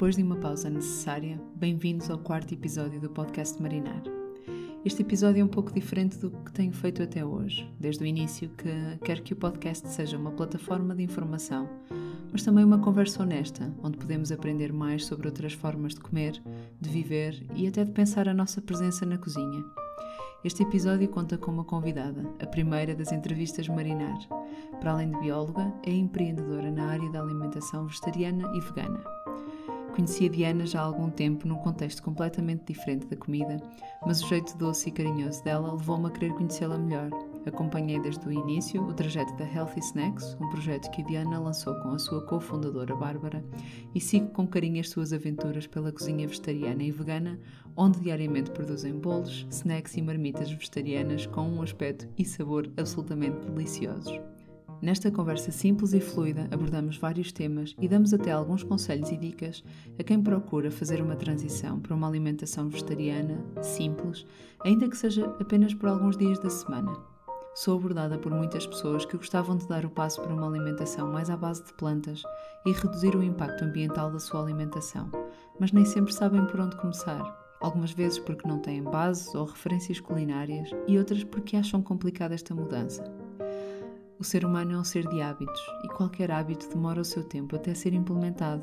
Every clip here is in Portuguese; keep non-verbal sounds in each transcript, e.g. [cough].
Depois de uma pausa necessária, bem-vindos ao quarto episódio do podcast Marinar. Este episódio é um pouco diferente do que tenho feito até hoje, desde o início que quero que o podcast seja uma plataforma de informação, mas também uma conversa honesta, onde podemos aprender mais sobre outras formas de comer, de viver e até de pensar a nossa presença na cozinha. Este episódio conta com uma convidada, a primeira das entrevistas Marinar. Para além de bióloga, é empreendedora na área da alimentação vegetariana e vegana. Conhecia Diana já há algum tempo num contexto completamente diferente da comida, mas o jeito doce e carinhoso dela levou-me a querer conhecê-la melhor. Acompanhei desde o início o trajeto da Healthy Snacks, um projeto que Diana lançou com a sua cofundadora Bárbara, e sigo com carinho as suas aventuras pela cozinha vegetariana e vegana, onde diariamente produzem bolos, snacks e marmitas vegetarianas com um aspecto e sabor absolutamente deliciosos. Nesta conversa simples e fluida, abordamos vários temas e damos até alguns conselhos e dicas a quem procura fazer uma transição para uma alimentação vegetariana, simples, ainda que seja apenas por alguns dias da semana. Sou abordada por muitas pessoas que gostavam de dar o passo para uma alimentação mais à base de plantas e reduzir o impacto ambiental da sua alimentação, mas nem sempre sabem por onde começar. Algumas vezes porque não têm bases ou referências culinárias e outras porque acham complicada esta mudança. O ser humano é um ser de hábitos e qualquer hábito demora o seu tempo até ser implementado.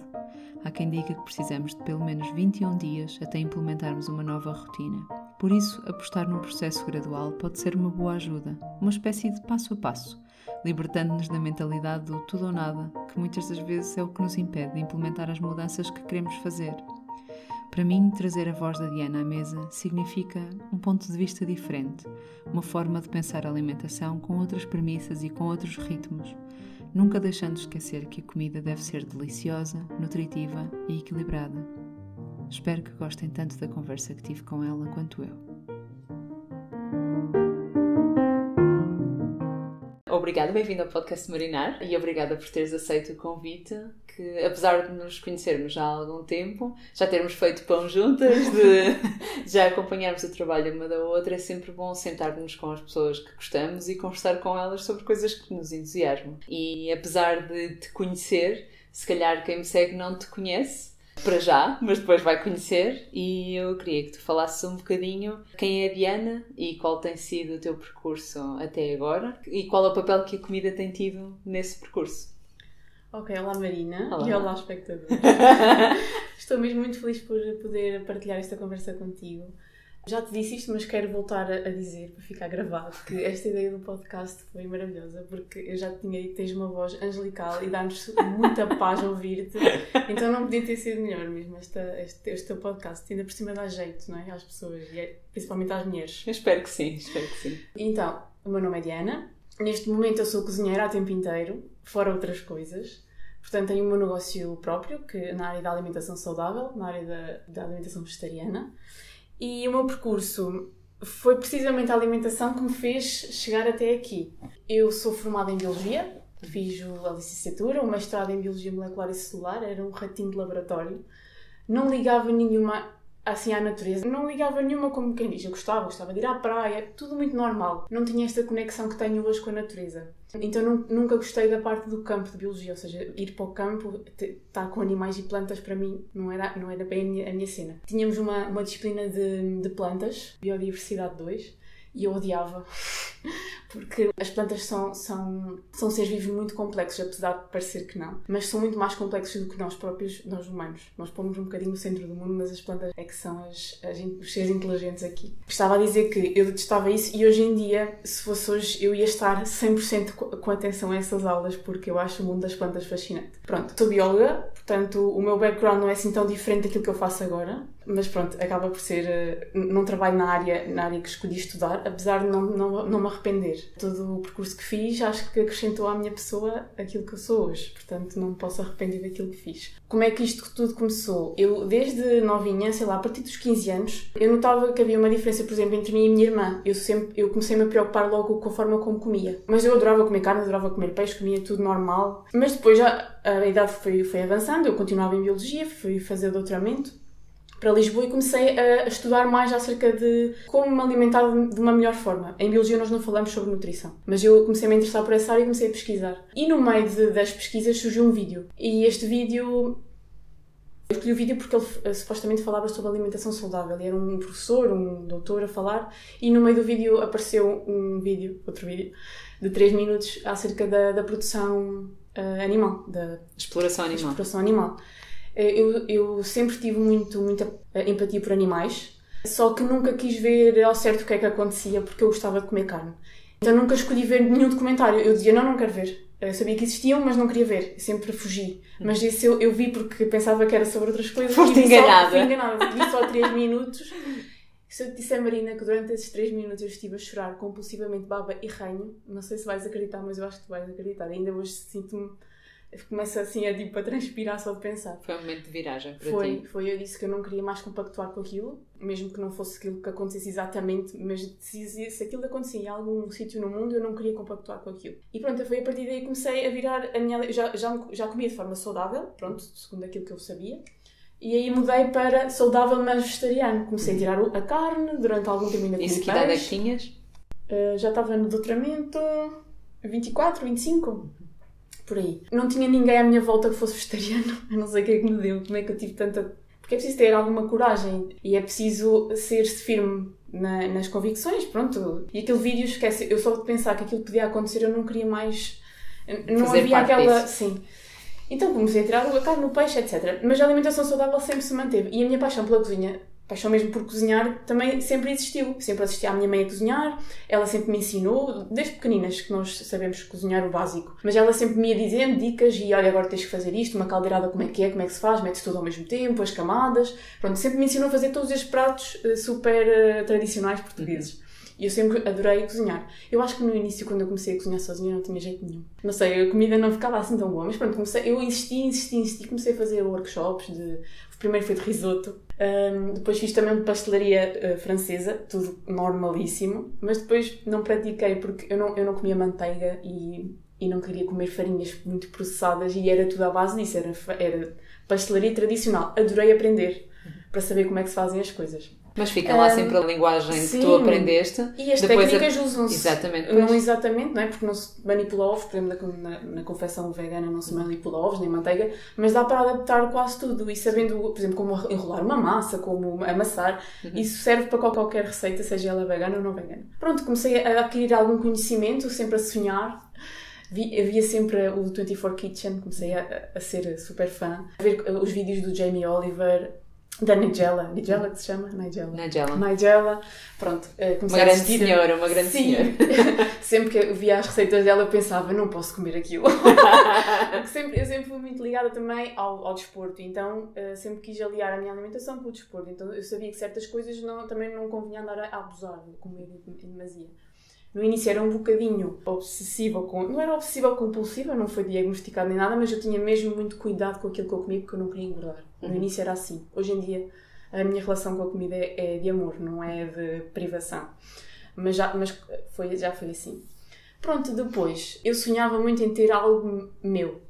Há quem diga que precisamos de pelo menos 21 dias até implementarmos uma nova rotina. Por isso, apostar num processo gradual pode ser uma boa ajuda, uma espécie de passo a passo, libertando-nos da mentalidade do tudo ou nada, que muitas das vezes é o que nos impede de implementar as mudanças que queremos fazer. Para mim, trazer a voz da Diana à mesa significa um ponto de vista diferente, uma forma de pensar a alimentação com outras premissas e com outros ritmos, nunca deixando de esquecer que a comida deve ser deliciosa, nutritiva e equilibrada. Espero que gostem tanto da conversa que tive com ela quanto eu. Obrigada, bem-vindo ao podcast Marinar e obrigada por teres aceito o convite que apesar de nos conhecermos já há algum tempo, já termos feito pão juntas, de [laughs] já acompanharmos o trabalho uma da outra, é sempre bom sentar-nos com as pessoas que gostamos e conversar com elas sobre coisas que nos entusiasmam. E apesar de te conhecer, se calhar quem me segue não te conhece, para já, mas depois vai conhecer e eu queria que tu falasses um bocadinho quem é a Diana e qual tem sido o teu percurso até agora e qual é o papel que a comida tem tido nesse percurso. Ok, olá Marina olá. e olá espectadores. [laughs] Estou mesmo muito feliz por poder partilhar esta conversa contigo. Já te disse isto, mas quero voltar a dizer, para ficar gravado, que esta ideia do podcast foi maravilhosa, porque eu já te tinha dito que tens uma voz angelical e dá-nos muita paz ouvir-te, então não podia ter sido melhor mesmo esta, este, este teu podcast. Ainda por cima dá jeito, não é? Às pessoas, e é, principalmente às mulheres. Eu espero que sim, espero que sim. Então, o meu nome é Diana, neste momento eu sou cozinheira a tempo inteiro, fora outras coisas. Portanto, tenho o meu negócio próprio, que na área da alimentação saudável, na área da, da alimentação vegetariana. E o meu percurso foi precisamente a alimentação que me fez chegar até aqui. Eu sou formada em Biologia, fiz a licenciatura, o mestrado em Biologia Molecular e Celular, era um ratinho de laboratório. Não ligava nenhuma assim à natureza. Não ligava nenhuma como quem diz. Eu gostava, gostava de ir à praia, tudo muito normal. Não tinha esta conexão que tenho hoje com a natureza. Então nunca gostei da parte do campo de biologia, ou seja, ir para o campo, estar com animais e plantas para mim não era, não era bem a minha, a minha cena. Tínhamos uma, uma disciplina de, de plantas, Biodiversidade 2, e eu odiava [laughs] porque as plantas são, são, são seres vivos muito complexos, apesar de parecer que não, mas são muito mais complexos do que nós próprios, nós humanos. Nós pomos um bocadinho no centro do mundo, mas as plantas é que são as, as, os seres inteligentes aqui. Estava a dizer que eu detestava isso e hoje em dia, se fosse hoje, eu ia estar 100% com atenção a essas aulas porque eu acho o mundo das plantas fascinante. Pronto, sou bióloga, portanto o meu background não é assim tão diferente daquilo que eu faço agora, mas pronto, acaba por ser. Eh, não trabalho na área, na área que escolhi estudar, apesar de não, não, não me arrepender. Todo o percurso que fiz acho que acrescentou à minha pessoa aquilo que eu sou hoje, portanto não me posso arrepender daquilo que fiz. Como é que isto tudo começou? Eu, desde novinha, sei lá, a partir dos 15 anos, eu notava que havia uma diferença, por exemplo, entre mim e minha irmã. Eu, sempre, eu comecei-me a preocupar logo com a forma como comia. Mas eu adorava comer carne, adorava comer peixe, comia tudo normal. Mas depois já a idade foi, foi avançando, eu continuava em biologia, fui fazer doutoramento para Lisboa e comecei a, estudar mais acerca de como me alimentar de uma melhor forma. Em biologia nós não falamos sobre nutrição, mas eu comecei a me interessar por essa área e comecei a pesquisar. E no meio de, das pesquisas surgiu um vídeo. E este vídeo Eu escolhi o vídeo porque ele uh, supostamente falava sobre alimentação saudável. E era um professor, um doutor a falar, e no meio do vídeo apareceu um vídeo, outro vídeo, de 3 minutos acerca da, da produção uh, animal, da exploração animal. Exploração animal. Eu, eu sempre tive muito, muita empatia por animais, só que nunca quis ver ao certo o que é que acontecia porque eu gostava de comer carne. Então nunca escolhi ver nenhum documentário. Eu dizia, não, não quero ver. Eu sabia que existiam, mas não queria ver. Sempre fugi. Mas isso eu, eu vi porque pensava que era sobre outras coisas. Foste enganada. Só, fui enganada. Vi só 3 minutos. Se eu te disser, Marina, que durante esses 3 minutos eu estive a chorar compulsivamente baba e ranho, não sei se vais acreditar, mas eu acho que tu vais acreditar. Ainda hoje sinto-me começa assim a, tipo, a transpirar só de pensar. Foi um momento de viragem para foi, ti. Foi, eu disse que eu não queria mais compactuar com aquilo, mesmo que não fosse aquilo que acontecesse exatamente, mas se, se aquilo acontecia em algum sítio no mundo, eu não queria compactuar com aquilo. E pronto, foi a partir daí que comecei a virar a minha... Já, já, já comia de forma saudável, pronto, segundo aquilo que eu sabia. E aí mudei para saudável, mas vegetariano. Comecei a tirar a carne, durante algum tempo ainda comi Isso que idade é que tinhas? Uh, já estava no doutoramento 24, 25 por aí. Não tinha ninguém à minha volta que fosse vegetariano. [laughs] Eu não sei o que é que me deu, como é que eu tive tanta. Porque é preciso ter alguma coragem e é preciso ser-se firme na, nas convicções, pronto. E aquele vídeo, esquece, eu só de pensar que aquilo podia acontecer, eu não queria mais. Não Fazer havia aquela. Disso. Sim. Então comecei a tirar a carne, o peixe, etc. Mas a alimentação saudável sempre se manteve. E a minha paixão pela cozinha paixão mesmo por cozinhar também sempre existiu. Sempre assisti à minha mãe a cozinhar, ela sempre me ensinou, desde pequeninas que nós sabemos cozinhar o básico. Mas ela sempre me ia dizendo dicas e olha, agora tens que fazer isto, uma caldeirada como é que é, como é que se faz, metes tudo ao mesmo tempo, as camadas. Pronto, sempre me ensinou a fazer todos estes pratos uh, super uh, tradicionais portugueses. Uhum. E eu sempre adorei cozinhar. Eu acho que no início, quando eu comecei a cozinhar sozinha, não tinha jeito nenhum. Não sei, a comida não ficava assim tão boa, mas pronto, comecei, eu insisti, insisti, insisti, comecei a fazer workshops de primeiro foi de risoto, um, depois fiz também de pastelaria uh, francesa, tudo normalíssimo, mas depois não pratiquei porque eu não, eu não comia manteiga e, e não queria comer farinhas muito processadas e era tudo à base disso, era, era pastelaria tradicional. Adorei aprender para saber como é que se fazem as coisas. Mas fica lá um, sempre a linguagem sim. que tu aprendeste. E as Depois técnicas a... usam-se. Exatamente. Não exatamente, não é? Porque não se manipula ovos, por exemplo, na, na, na confecção vegana não se manipula ovos nem manteiga, mas dá para adaptar quase tudo. E sabendo, por exemplo, como enrolar uma massa, como amassar, uhum. isso serve para qualquer receita, seja ela vegana ou não vegana. Pronto, comecei a adquirir algum conhecimento, sempre a sonhar. Vi, havia sempre o 24 Kitchen, comecei a, a ser super fã. A ver os vídeos do Jamie Oliver, da Nigella, Nigella que se chama? Nigella. Nigella. Nigella, pronto. Eh, uma grande senhora, uma grande Sim. senhora. [laughs] sempre que eu via as receitas dela eu pensava, não posso comer aquilo. [laughs] sempre, eu sempre fui muito ligada também ao, ao desporto, então uh, sempre quis aliar a minha alimentação com o desporto. Então eu sabia que certas coisas não, também não convinha andar a abusar, comer em demasia. No início era um bocadinho obsessiva, com, não era obsessiva compulsiva, não foi diagnosticado nem nada, mas eu tinha mesmo muito cuidado com aquilo que eu comia porque eu não queria engordar. No uhum. início era assim. Hoje em dia a minha relação com a comida é, é de amor, não é de privação. Mas já, mas foi, já foi assim. Pronto, depois eu sonhava muito em ter algo meu.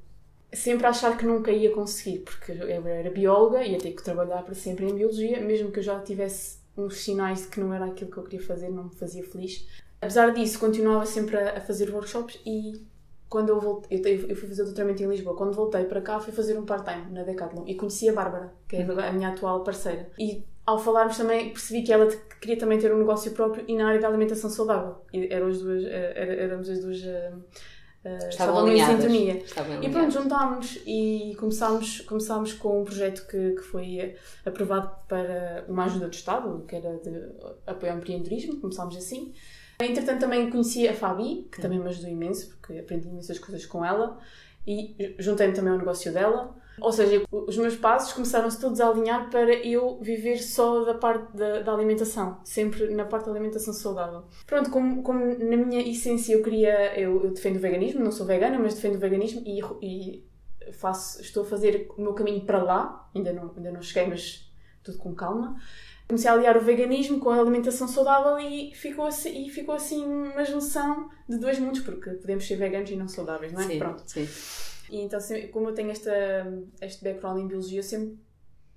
Sempre a achar que nunca ia conseguir, porque eu era bióloga, ia ter que trabalhar para sempre em biologia, mesmo que eu já tivesse uns sinais de que não era aquilo que eu queria fazer, não me fazia feliz. Apesar disso, continuava sempre a, a fazer workshops e quando eu voltei, eu, eu fui fazer o doutoramento em Lisboa, quando voltei para cá fui fazer um part-time na Decathlon e conheci a Bárbara, que é a minha atual parceira. E ao falarmos também percebi que ela queria também ter um negócio próprio e na área da alimentação saudável. E eram as duas, eh, éramos as duas uh, estavam em sintonia. e pronto, juntámos e começámos, começámos com um projeto que, que foi aprovado para uma ajuda do Estado, que era de apoio ao empreendedorismo, começámos assim. Entretanto, também conheci a Fabi, que também me ajudou imenso, porque aprendi imensas coisas com ela e juntei-me também ao negócio dela. Ou seja, os meus passos começaram-se todos a alinhar para eu viver só da parte da, da, alimentação, sempre na parte da alimentação saudável. Pronto, como, como na minha essência eu queria, eu, eu, defendo o veganismo, não sou vegana, mas defendo o veganismo e, e faço, estou a fazer o meu caminho para lá, ainda não, ainda não cheguei, mas tudo com calma comecei a aliar o veganismo com a alimentação saudável e ficou assim, e ficou assim uma junção de dois mundos, porque podemos ser veganos e não saudáveis, não é? Sim, Pronto. Sim. E então, como eu tenho esta, este background em biologia, eu sempre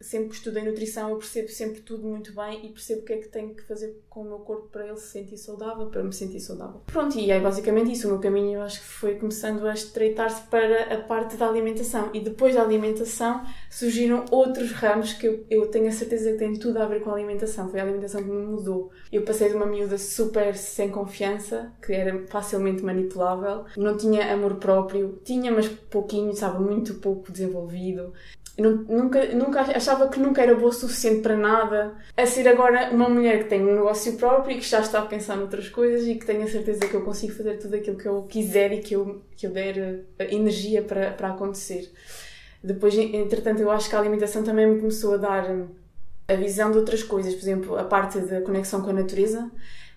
sempre que estudei nutrição, eu percebo sempre tudo muito bem e percebo o que é que tenho que fazer com o meu corpo para ele se sentir saudável, para me sentir saudável. Pronto, e é basicamente isso. O meu caminho eu acho que foi começando a estreitar-se para a parte da alimentação. E depois da alimentação surgiram outros ramos que eu, eu tenho a certeza que têm tudo a ver com a alimentação. Foi a alimentação que me mudou. Eu passei de uma miúda super sem confiança, que era facilmente manipulável, não tinha amor próprio, tinha, mas pouquinho, sabe, muito pouco desenvolvido nunca, nunca achava que nunca era boa o suficiente para nada. A ser agora uma mulher que tem um negócio próprio e que já está a pensar noutras coisas e que tenho a certeza que eu consigo fazer tudo aquilo que eu quiser e que eu, que eu der eh, energia para, para acontecer. Depois, entretanto, eu acho que a alimentação também me começou a dar hum, a visão de outras coisas, por exemplo, a parte da conexão com a natureza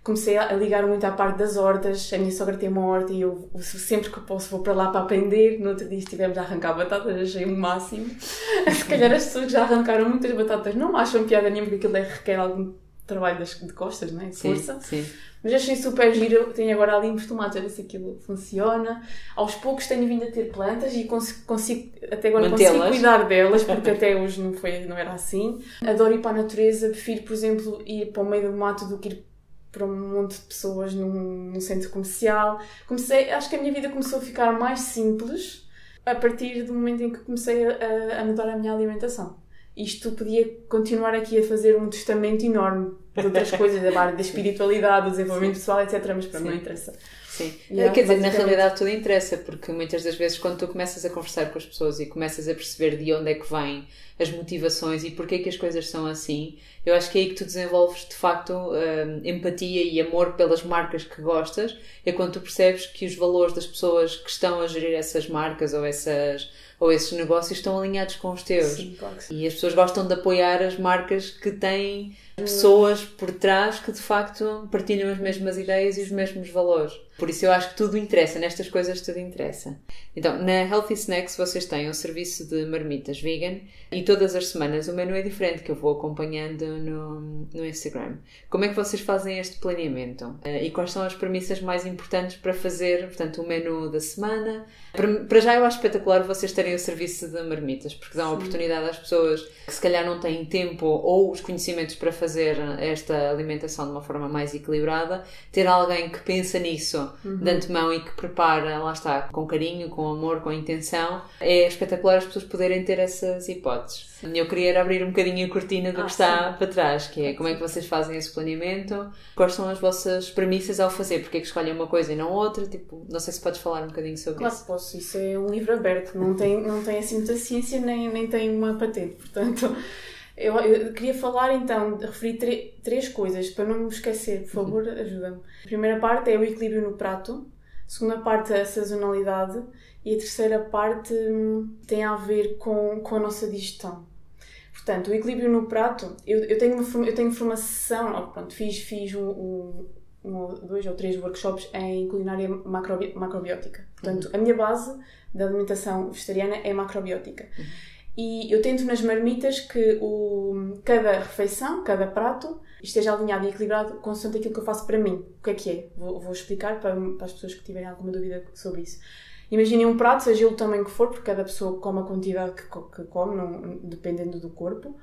comecei a ligar muito à parte das hortas. A minha sogra tem uma horta e eu sempre que posso vou para lá para aprender. No outro dia estivemos a arrancar batatas, achei o máximo. [laughs] Se calhar as pessoas que já arrancaram muitas batatas não acham piada nenhuma porque aquilo é, requer algum trabalho das, de costas, não é? De força. Sim, sim. Mas achei super giro. Tenho agora ali uns tomates a ver se aquilo funciona. Aos poucos tenho vindo a ter plantas e consigo, consigo até agora consigo cuidar delas, porque [laughs] até hoje não, foi, não era assim. Adoro ir para a natureza, prefiro, por exemplo, ir para o meio do mato do que ir para um monte de pessoas num, num, centro comercial. Comecei, acho que a minha vida começou a ficar mais simples a partir do momento em que comecei a, a mudar a minha alimentação. Isto podia continuar aqui a fazer um testamento enorme de outras [laughs] coisas, da área da espiritualidade, do desenvolvimento pessoal, etc. Mas para mim não interessa. Sim. Yeah, Quer dizer, na realidade tudo interessa, porque muitas das vezes quando tu começas a conversar com as pessoas e começas a perceber de onde é que vêm as motivações e porque é que as coisas são assim, eu acho que é aí que tu desenvolves de facto hum, empatia e amor pelas marcas que gostas, é quando tu percebes que os valores das pessoas que estão a gerir essas marcas ou essas ou esses negócios estão alinhados com os teus. Sim, claro e as pessoas gostam de apoiar as marcas que têm pessoas por trás que de facto partilham as mesmas ideias e os mesmos valores. Por isso eu acho que tudo interessa, nestas coisas tudo interessa. Então, na Healthy Snacks vocês têm um serviço de marmitas vegan e todas as semanas o menu é diferente que eu vou acompanhando no, no Instagram. Como é que vocês fazem este planeamento? Eh, e quais são as premissas mais importantes para fazer, portanto, o menu da semana? Para, para já eu acho espetacular vocês terem o serviço de marmitas, porque dão a oportunidade às pessoas que se calhar não têm tempo ou os conhecimentos para fazer esta alimentação de uma forma mais equilibrada, ter alguém que pensa nisso uhum. de antemão e que prepara, lá está, com carinho, com amor, com intenção, é espetacular as pessoas poderem ter essas hipóteses. Eu queria abrir um bocadinho a cortina do ah, que está sim. para trás, que é como é que vocês fazem esse planeamento, quais são as vossas premissas ao fazer, porque é que escolhem uma coisa e não outra, tipo, não sei se podes falar um bocadinho sobre claro isso. Claro posso, isso é um livro aberto, não tem, não tem assim muita ciência nem, nem tem uma patente, portanto... Eu, eu, queria falar então, referir três coisas para não me esquecer, por favor, uhum. ajuda-me. A primeira parte é o equilíbrio no prato, a segunda parte é a sazonalidade e a terceira parte hum, tem a ver com, com a nossa digestão. Portanto, o equilíbrio no prato, eu, eu, tenho, uma, eu tenho formação, oh, pronto, fiz, fiz um, um, um, dois ou três workshops em culinária macrobi, macrobiótica. Portanto, uhum. a minha base da alimentação vegetariana é macrobiótica. Uhum. E eu tento nas marmitas que o, cada refeição, cada prato, esteja alinhado e equilibrado consoante aquilo que eu faço para mim. O que é que é? Vou, vou explicar para, para, as pessoas que tiverem alguma dúvida sobre isso. Imaginem um prato, seja o tamanho que for, porque cada pessoa come a quantidade que, que come, não, dependendo do corpo.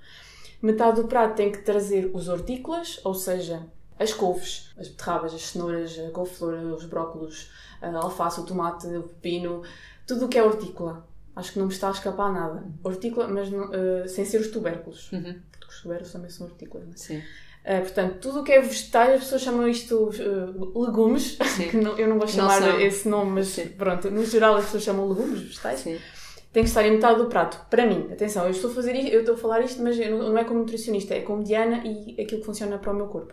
Metade do prato tem que trazer os hortícolas, ou seja, as couves, as beterrabas, as cenouras, a couve-flor, os brócolos, a alface, o tomate, o pepino, tudo o que é hortícola. Acho que não me está a escapar nada. Hortícola, mas uh, sem ser os tubérculos. Uhum. Porque os tubérculos também são hortícolas. Não é? Sim. Uh, portanto, tudo o que é vegetais, as pessoas chamam isto uh, legumes, [laughs] que não, eu não vou chamar não esse nome, mas Sim. pronto, no geral as pessoas chamam legumes, vegetais. Sim. Tem que estar em metade do prato. Para mim, atenção, eu estou a fazer isto, eu estou a falar isto, mas não, não é como nutricionista, é como Diana e aquilo que funciona para o meu corpo.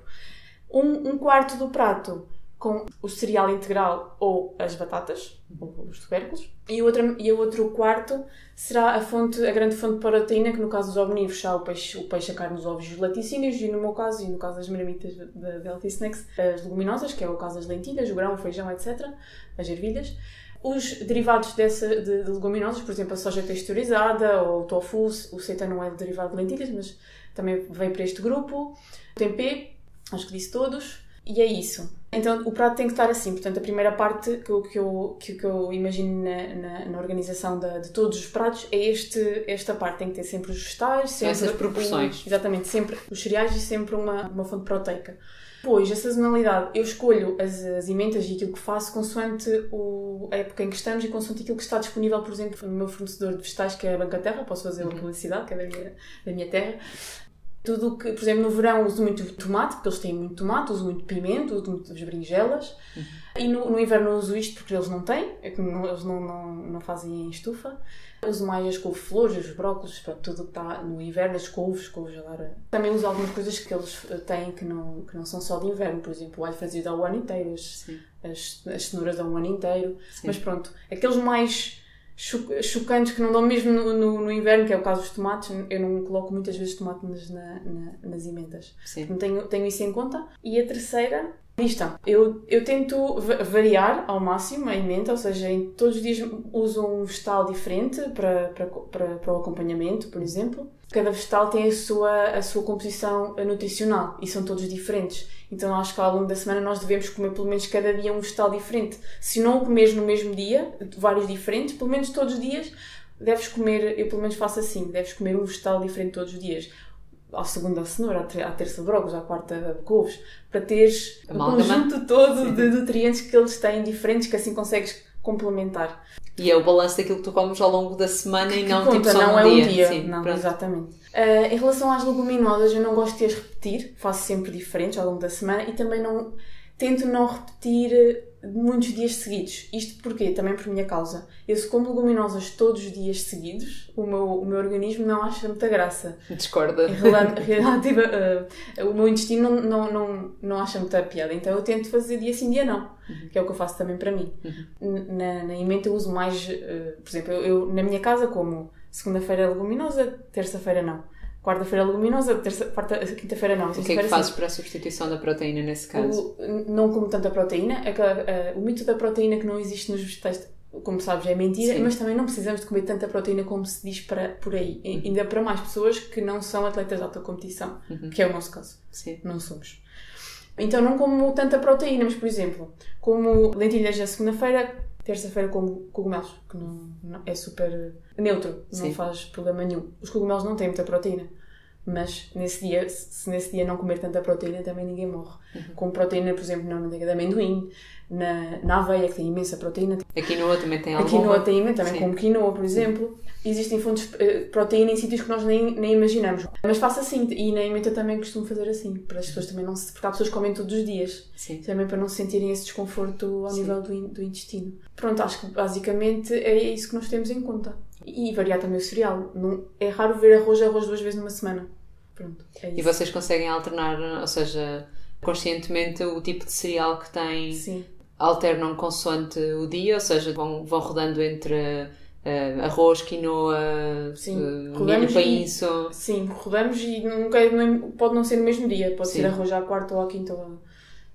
Um, um quarto do prato com o cereal integral ou as batatas, ou os tubérculos, e o outro, e o outro quarto será a fonte, a grande fonte de proteína, que no caso dos omnívoros será o peixe, o peixe, a carne, os ovos e os laticínios, e no meu caso, e no caso das marmitas da Healthy Snacks, as leguminosas, que é o caso das lentilhas, o grão, o feijão, etc., as ervilhas. Os derivados dessa, de, de leguminosas, por exemplo, a soja texturizada ou o tofu, o seitan não é derivado de lentilhas, mas também vem para este grupo. O tempê, acho que disse todos. E é isso Então o prato tem que estar assim. Portanto, a primeira parte que eu, que eu, que, eu imagino na, na, na organização da, de todos os pratos é este, esta parte. Tem que ter sempre os vegetais, sempre essas proporções. O, exatamente, sempre os cereais e sempre uma, uma fonte proteica. Depois, a sazonalidade, eu escolho as, as emendas e aquilo que faço consoante o, a época em que estamos e consoante aquilo que está disponível, por exemplo, no meu fornecedor de vegetais, que é a Banca Terra, posso fazer uma uhum. publicidade, que é da minha, da minha terra. Tudo que, por exemplo, no verão uso muito tomate, porque eles têm muito tomate, uso muito pimento, uso muito as berinjelas. Uhum. E no, no inverno uso isto porque eles não têm, é que não, eles não, não, não fazem em estufa. Uso mais as couve-flores, os brócolis, para tudo que está no inverno, as couves, couves agora. Também uso algumas coisas que eles eh, têm que não, que não são só de inverno, por exemplo, o alho frazido dá o ano inteiro, as, as, as cenouras dão o ano inteiro. Sim. Mas pronto, aqueles mais chocantes que não dão mesmo no, no, no, inverno, que é o caso dos tomates, eu não coloco muitas vezes tomates na, na, nas emendas. Sim. tenho, tenho isso em conta. E a terceira lista. Eu, eu tento variar ao máximo a emenda, ou seja, em, todos os dias uso um vegetal diferente para, para, para, para o acompanhamento, por exemplo. Cada vegetal tem a sua, a sua composição nutricional e são todos diferentes. Então acho que ao longo da semana nós devemos comer pelo menos cada dia um vegetal diferente. Se não o comeres no mesmo dia, vários diferentes, pelo menos todos os dias deves comer, eu pelo menos faço assim, deves comer um vegetal diferente todos os dias. À segunda a cenoura, à terça brócolis, à quarta couves, para teres o conjunto todo Sim. de nutrientes que eles têm diferentes, que assim consegues complementar. E é o balanço daquilo que tu comes ao longo da semana que, e não conta, tipo só não um é dia. um dia. Sim, não, pronto. exatamente. Uh, em relação às leguminosas, eu não gosto de as repetir, faço sempre diferentes ao longo da semana e também não tento não repetir muitos dias seguidos. Isto porquê? Também por minha causa. Eu se como leguminosas todos os dias seguidos, o meu, o meu organismo não acha muita graça. Discorda. [laughs] Relativa, uh, o meu intestino não, não, não, não acha muita piada. Então eu tento fazer dia sim, dia não. Uhum. Que é o que eu faço também para mim. Uhum. Na, na emenda eu uso mais... Uh, por exemplo, eu, eu, na minha casa como segunda-feira leguminosa, terça-feira não quarta-feira quarta, quinta-feira não. O que é que fazes para a substituição da proteína nesse caso? O, não como tanta proteína. É que, uh, o mito da proteína que não existe nos vegetais, como sabes, é mentira, Sim. mas também não precisamos de comer tanta proteína como se diz para, por aí. Uhum. Ainda para mais pessoas que não são atletas de alta competição, uhum. que é o nosso caso. Sim. Não somos. Então não como tanta proteína, mas por exemplo, como lentilhas na segunda-feira, terça-feira como cogumelos, que não, não, é super neutro, Sim. não faz problema nenhum. Os cogumelos não têm muita proteína mas nesse dia, se nesse dia não comer tanta proteína, também ninguém morre. Uhum. Com proteína, por exemplo, na manteiga de amendoim, na, na aveia, que tem imensa proteína. A quinoa também tem alguma? A quinoa tem também Sim. como quinoa, por exemplo. Existem fontes de eh, proteína em sítios que nós nem, nem imaginamos. Mas faço assim, e na emenda também costumo fazer assim, para as pessoas também não se... Porque há pessoas que comem todos os dias. Sim. Também para não sentirem esse desconforto ao Sim. nível do, do intestino. Pronto, acho que basicamente é isso que nós temos em conta. E variar também o cereal. Não, é raro ver arroz arroz duas vezes numa semana. Pronto, é e vocês conseguem alternar, ou seja, conscientemente o tipo de cereal que têm, Sim. alternam consoante o dia, ou seja, vão, vão rodando entre uh, arroz, quinoa, sim, uh, milho, painço. Sim, rodamos e nunca, pode não ser no mesmo dia, pode sim. ser arroz à quarta ou à quinta ou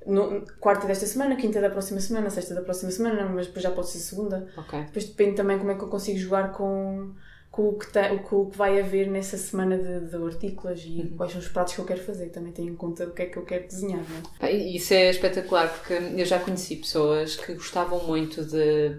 no, quarta desta semana, quinta da próxima semana, sexta da próxima semana, mas depois já pode ser segunda. Okay. Depois depende também como é que eu consigo jogar com com o que, tem, com o que vai haver nessa semana de, de hortícolas e uhum. quais são os pratos que eu quero fazer. Também tenho em conta o que é que eu quero. Não é? Isso é espetacular porque eu já conheci pessoas que gostavam muito de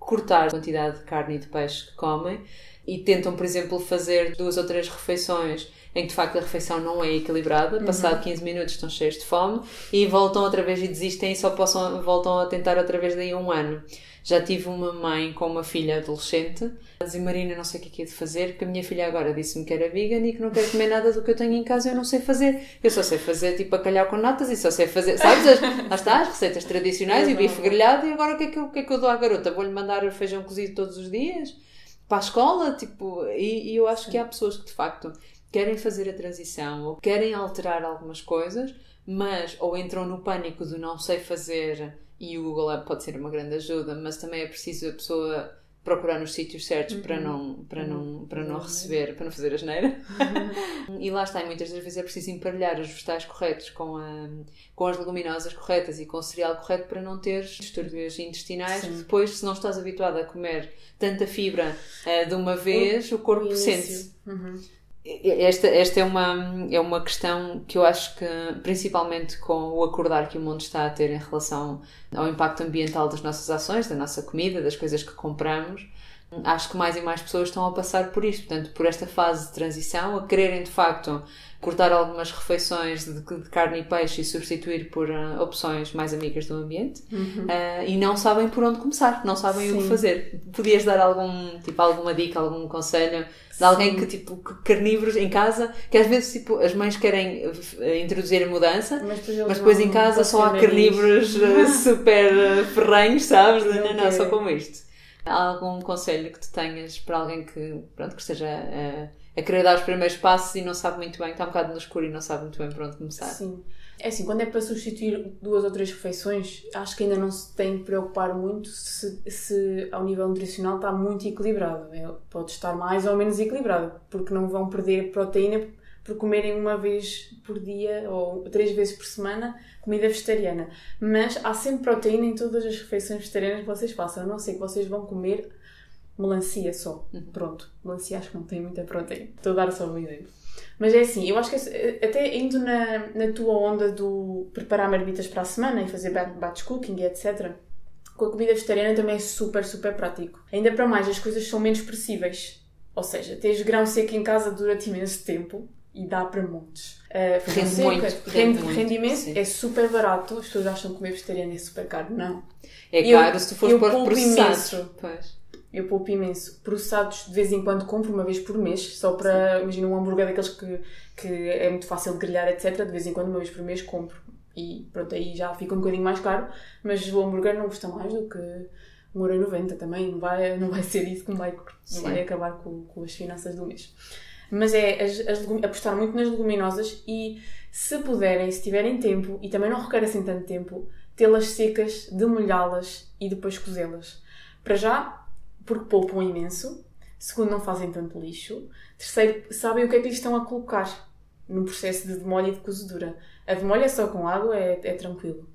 cortar a quantidade de carne e de peixe que comem e tentam, por exemplo, fazer duas ou três refeições em que de facto a refeição não é equilibrada, uhum. passado 15 minutos estão cheios de fome e voltam outra vez e desistem e só possam, voltam a tentar outra vez daí um ano. Já tive uma mãe com uma filha adolescente Dizia Marina, não sei o que é que de fazer, porque a minha filha agora disse-me que era vegan e que não quer comer nada do que eu tenho em casa, eu não sei fazer. Eu só sei fazer tipo bacalhau com natas e só sei fazer, sabes? As, lá está, as receitas tradicionais e o bife grelhado e agora o que, é que eu, o que é que eu dou à garota? Vou-lhe mandar feijão cozido todos os dias? Para a escola? Tipo, e, e eu acho que há pessoas que de facto querem fazer a transição ou querem alterar algumas coisas, mas ou entram no pânico do não sei fazer e o Google pode ser uma grande ajuda, mas também é preciso a pessoa procurar nos sítios certos uhum. para não para uhum. não para não receber para não fazer a geneira uhum. e lá está e muitas das vezes é preciso emparelhar os vegetais corretos com a com as leguminosas corretas e com o cereal correto para não ter distúrbios intestinais Sim. depois se não estás habituado a comer tanta fibra uh, de uma vez o, o corpo sente uhum. Esta, esta é, uma, é uma questão que eu acho que, principalmente com o acordar que o mundo está a ter em relação ao impacto ambiental das nossas ações, da nossa comida, das coisas que compramos, acho que mais e mais pessoas estão a passar por isto, portanto, por esta fase de transição, a quererem de facto cortar algumas refeições de, de carne e peixe e substituir por uh, opções mais amigas do ambiente uhum. uh, e não sabem por onde começar, não sabem Sim. o que fazer. Podias dar algum, tipo, alguma dica, algum conselho de alguém que, tipo, carnívoros em casa, que às vezes, tipo, as mães querem uh, introduzir a mudança, mas depois, mas depois em casa só há carnívoros [laughs] super ferrenhos, sabes? Não, não, só como isto. Algum conselho que tu tenhas para alguém que, pronto, que esteja a, a querer dar os primeiros passos e não sabe muito bem, está um bocado no escuro e não sabe muito bem por onde começar? Sim. É assim, quando é para substituir duas ou três refeições, acho que ainda não se tem que preocupar muito se, se ao nível nutricional está muito equilibrado. É, pode estar mais ou menos equilibrado, porque não vão perder proteína por comerem uma vez por dia ou três vezes por semana comida vegetariana. Mas há sempre proteína em todas as refeições vegetarianas que vocês façam, a não ser que vocês vão comer melancia só. Uhum. Pronto, melancia acho que não tem muita proteína. Estou a dar só um exemplo. Mas é assim, eu acho que até indo na, na tua onda do preparar marmitas para a semana e fazer batch cooking etc., com a comida vegetariana também é super, super prático. Ainda para mais, as coisas são menos perecíveis. Ou seja, tens grão seco em casa durante imenso tempo e dá para montes. Uh, rende seca, muito. Rende, rende, rende imenso, é super barato. As pessoas acham que comer vegetariano é super caro. Não. É caro eu, se tu fores pôr processado. Pois. Eu poupo imenso. Processados de vez em quando compro, uma vez por mês, só para, imagina, um hambúrguer daqueles que, que é muito fácil de grelhar, etc. De vez em quando, uma vez por mês, compro. E pronto, aí já fica um bocadinho mais caro, mas o hambúrguer não custa mais do que 1,90€ também. Não vai, não vai ser isso que vai, vai acabar com, com as finanças do mês. Mas é as, as, apostar muito nas leguminosas e, se puderem, se tiverem tempo, e também não requer assim tanto tempo, tê-las secas, demolhá-las e depois cozê-las. Para já, porque poupam imenso. Segundo, não fazem tanto lixo. Terceiro, sabem o que é que lhes estão a colocar no processo de demolha e de cozedura. A demolha só com água é, é tranquilo.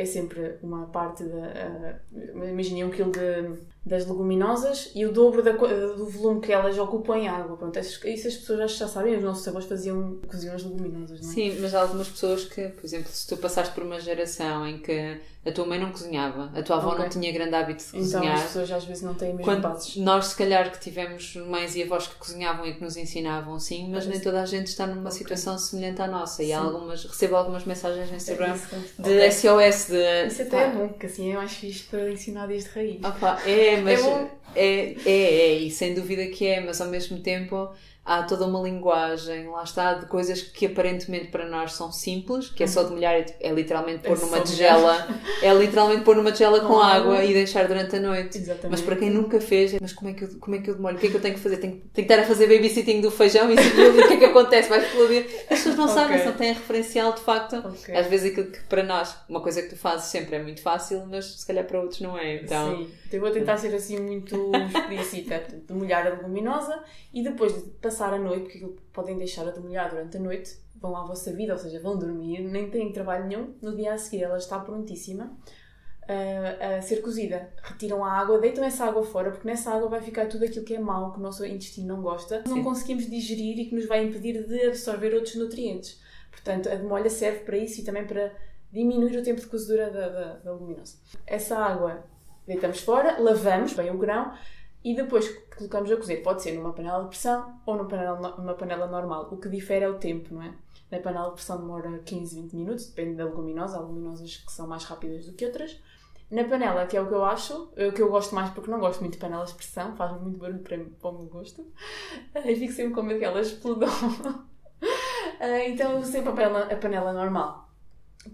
É sempre uma parte da. Uh, imaginem um quilo de das leguminosas e o dobro da, do volume que elas ocupam em água. Pronto, isso as pessoas já sabem, os nossos avós faziam, coziam as leguminosas, não é? Sim, mas há algumas pessoas que, por exemplo, se tu passaste por uma geração em que a tua mãe não cozinhava, a tua avó okay. não tinha grande hábito de então, cozinhar. Então as pessoas às vezes não têm mesmo Quando. Nós, se calhar, que tivemos mães e avós que cozinhavam e que nos ensinavam, sim, mas nem toda a gente está numa okay. situação semelhante à nossa. E há algumas, recebo algumas mensagens no Instagram é de okay. SOS. De, isso até é bom, porque assim é mais fixe para ensinar desde raiz. Opa, é, mas. É bom é, é, é, e sem dúvida que é, mas ao mesmo tempo há toda uma linguagem, lá está, de coisas que aparentemente para nós são simples, que é só demolhar, é, é literalmente pôr é numa tigela, [laughs] é literalmente pôr numa tigela com, com água, água, e deixar durante a noite. Exatamente. Mas para quem nunca fez, mas como é que eu, como é que eu demolho? O que é que eu tenho que fazer? Tenho, tenho que estar a fazer babysitting do feijão e o que é que acontece? Vai explodir. As pessoas não [laughs] okay. sabem, só têm referencial de facto. Okay. Às vezes aquilo que para nós, uma coisa que tu fazes sempre é muito fácil, mas se calhar para outros não é. Então, Sim, então eu vou tentar ser assim muito [laughs] explícita, demolhar a luminosa e depois de passar a noite, porque podem deixar a demolhar durante a noite, vão à vossa vida, ou seja, vão dormir, nem têm trabalho nenhum, no dia a seguir ela está prontíssima uh, a ser cozida. Retiram a água, deitam essa água fora, porque nessa água vai ficar tudo aquilo que é mau, que o nosso intestino não gosta, Sim. não conseguimos digerir e que nos vai impedir de absorver outros nutrientes. Portanto, a demolha serve para isso e também para diminuir o tempo de cozedura da, da, da luminosa. Essa água deitamos fora, lavamos bem o grão, e depois colocamos a cozer. Pode ser numa panela de pressão ou numa panela, numa panela normal. O que difere é o tempo, não é? Na panela de pressão demora 15, 20 minutos, depende da leguminosa. Há leguminosas que são mais rápidas do que outras. Na panela, que é o que eu acho, o que eu gosto mais porque não gosto muito de panelas de pressão, faz muito barulho para, para o meu gosto. [laughs] E fico sempre com medo que elas explodam. Ah, [laughs] então uso sempre a panela, a panela normal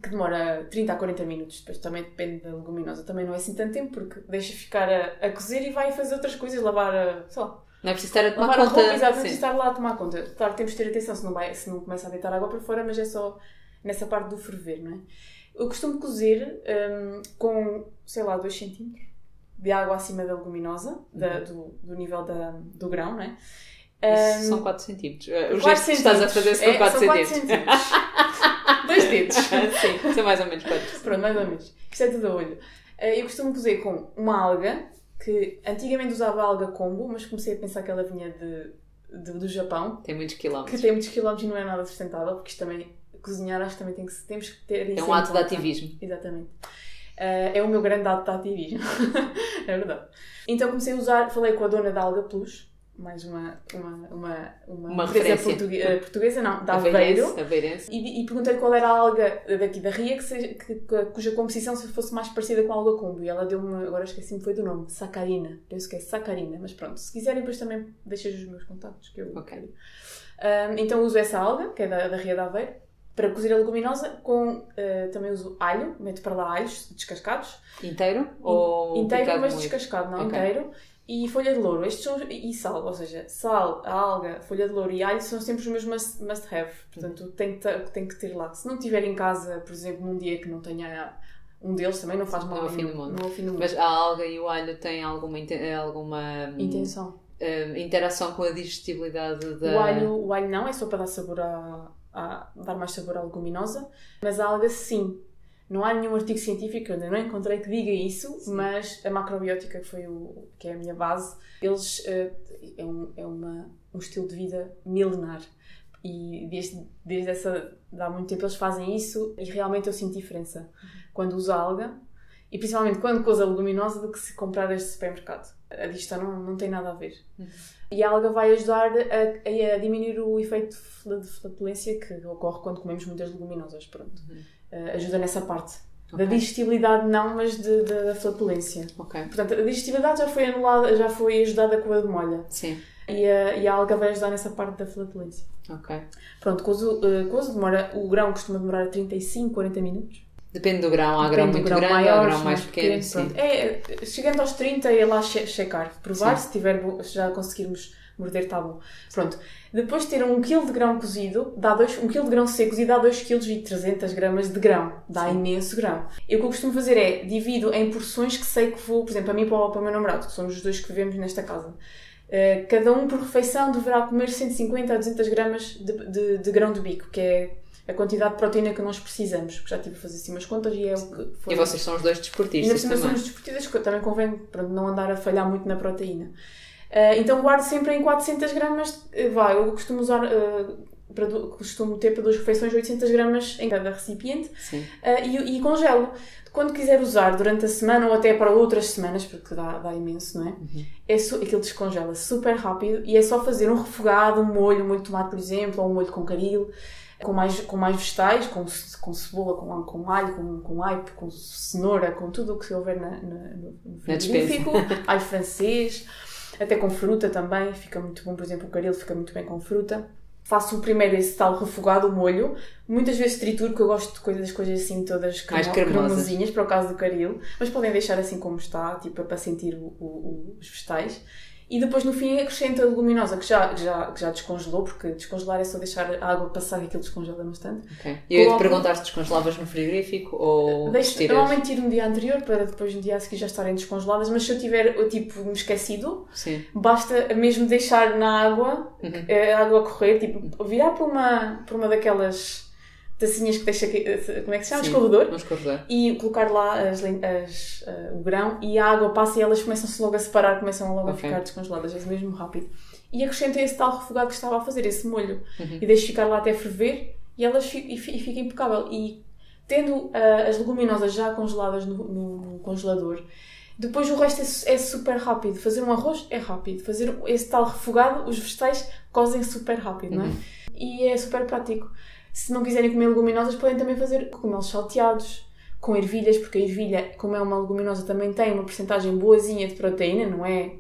que demora 30 a 40 minutos, depois também depende da leguminosa, também não é assim tanto tempo, porque deixa ficar a, a cozer e vai fazer outras coisas, lavar a. só. Não é preciso estar a tomar lavar conta. A roupa, é preciso estar lá a tomar conta. Claro, temos de ter atenção se não, vai, se não começa a deitar água para fora, mas é só nessa parte do ferver, não é? Eu costumo cozer um, com, sei lá, 2 cm de água acima da leguminosa, da, uhum. do, do nível da, do grão, não é? Um, são 4 centímetros. O gesto que estás a fazer são 4 é, centímetros. Dois dedos. [laughs] Sim, são mais ou menos 4. Pronto, mais ou menos. Isto é tudo a olho. Eh, eu costumo cozer com uma alga, que antigamente usava alga combo, mas comecei a pensar que ela vinha de, do, do Japão, Tem muitos que quilómetros. tem muitos quilómetros e não é nada sustentável, porque isto também, cozinhar acho que também tem que, temos que ter isso É um ato de ativismo. Exatamente. Ah, é o meu grande ato de ativismo. [laughs] é verdade. Então comecei a usar, falei com a dona da Alga Plus, mais uma, uma, uma, uma, Uma empresa referência. portugue- eh, portuguesa, não, da Aveiro. Aveirense. E, e perguntei qual era a alga daqui da Ria que seja- que- que- cuja composição se fosse mais parecida com a alga combo. E ela deu-me, agora esqueci-me foi do nome, sacarina. Penso que é sacarina, mas pronto. Se quiserem, depois também deixei os meus contatos que eu Ok. quero. Ahm, então uso essa alga, que é da, da Ria da Aveiro, para cozer a leguminosa. Com, eh, também uso alho, meto para lá alhos descascados. Inteiro? Ou inteiro, mas descascado, não Ok. inteiro. E folha de louro. Estes são, e sal, ou seja, sal, alga, folha de louro e alho são sempre os meus must, must have. Portanto, tem que, ter- tem que ter lá. Se não tiver em casa, por exemplo, num dia que não tenha um deles, também não faz mal. Não é o fim do mundo. Não é o fim do mundo. Mas a alga e o alho têm alguma, alguma hum, Intenção. eh, interação com a digestibilidade da. O, alho, o alho não, é só para dar sabor a, a- dar mais sabor à leguminosa, mas a alga sim. Não há nenhum artigo científico, eu ainda não encontrei que diga isso, mas a macrobiótica, que, foi o, que é a minha base, eles eh, é, um, é uma, um estilo de vida milenar. E desde, desde essa, há muito tempo eles fazem isso e realmente eu sinto diferença quando uso a alga e principalmente quando a leguminosa do que se comprar este supermercado. A digestão não, não tem nada a ver. E a alga vai ajudar a, a diminuir o efeito de fla- de flatulência que ocorre quando comemos muitas leguminosas. Pronto. Eh, ajuda nessa parte. Da Ok. digestibilidade não, mas de- de- da flatulência. Ok. Portanto, a digestibilidade já foi anulada, já foi ajudada com a demolha. Sim. E a, e a alga vai ajudar nessa parte da flatulência. Ok. Pronto, cozo, eh, cozo demora, o grão costuma demorar 35, 40 minutos. Depende do grão. Há grão Depende muito do grande, há maior, grão mais pequeno. sim. pronto. É, chegando aos 30 é lá che checar, provar Sim. se, tiver, se já conseguirmos morder, está bom. Pronto. Depois de ter 1 kg de grão cozido, dá 2, 1 kg de grão seco cozido dá 2 kg e 300 gramas de grão. Dá imenso grão. E o que eu costumo fazer é divido em porções que sei que vou, por exemplo, para mim e para o, para o meu namorado, que somos os dois que vivemos nesta casa. Eh, cada um por refeição deverá comer 150 a 200 gramas de, de, de grão de bico, que é a quantidade de proteína que nós precisamos. Porque já estive a fazer assim umas contas e é o que foi. E vocês são os dois desportistas cima também. somos desportistas, que também convém para não andar a falhar muito na proteína. Ah, então guardo sempre em 400 gramas, eh, vá, eu costumo usar, ah, para, costumo ter para duas refeições 800 gramas em cada recipiente ah, e, e congelo. Quando quiser usar durante a semana ou até para outras semanas, porque dá, dá imenso, não é? é su- aquilo descongela super rápido e é só fazer um refogado, um molho, um molho de tomate, por exemplo, ou um molho com caril, com mais, com mais vegetais, com, com cebola, com, com alho, com, com aipo, com cenoura, com tudo o que houver na, na, no, frigorífico, [laughs] alho francês, até com fruta também, fica muito bom, por exemplo, o caril fica muito bem com fruta. Faço primeiro esse tal refogado, o molho. Muitas vezes trituro, porque eu gosto de coisas, coisas assim todas cremosinhas, para o caso do caril. Mas podem deixar assim como está, tipo, para sentir o- o- os vegetais. E depois no fim acrescento a leguminosa, que já, que já, que já descongelou, porque descongelar é só deixar a água passar e aquilo descongela bastante. Ok. E eu ia te perguntar se descongelavas no frigorífico ou Deixo, tiras. normalmente tiro no dia anterior para depois no dia a seguir já estarem descongeladas, mas se eu tiver tipo me esquecido, Sim. basta mesmo deixar na água, Uhum. a água correr, tipo, virar para uma, para uma daquelas tacinhas que deixa como é que se chama? Sim. Escorredor. Um escorredor. E colocar lá as, as, eh, o grão e a água passa e elas começam-se logo a separar, começam logo a Ok. ficar descongeladas, é mesmo rápido. E acrescento esse tal refogado que estava a fazer, esse molho, Uhum. e deixo ficar lá até ferver e elas fi- e, fi- fica impecável. E tendo ah, as leguminosas já congeladas no, no- congelador, depois o resto é, é super rápido. Fazer um arroz é rápido. Fazer esse tal refogado, os vegetais cozem super rápido, não é? E é super prático. Se não quiserem comer leguminosas, podem também fazer cogumelos salteados, com ervilhas, porque a ervilha, como é uma leguminosa, também tem uma porcentagem boazinha de proteína, não é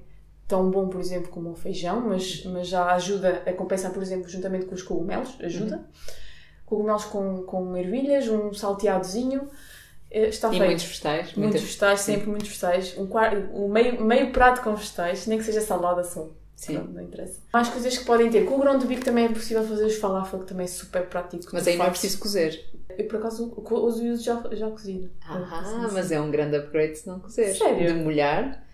tão bom, por exemplo, como o feijão, mas, mas já ajuda a compensar, por exemplo, juntamente com os cogumelos, ajuda. Cogumelos com, com ervilhas, um salteadozinho, eh, está E feito. muitos vegetais. Muitos vegetais, sempre muitos vegetais. Um, um meio, meio prato com vegetais, nem que seja salada só. Sim. Pronto, não interessa. Mais coisas que podem ter. Com o grão de bico também é possível fazer os falafel, que também é super prático. Mas aí não é preciso cozer. Eu, por acaso, uso uso já, já cozido. Ah, mas é um grande upgrade se não cozer. Sério? De molhar,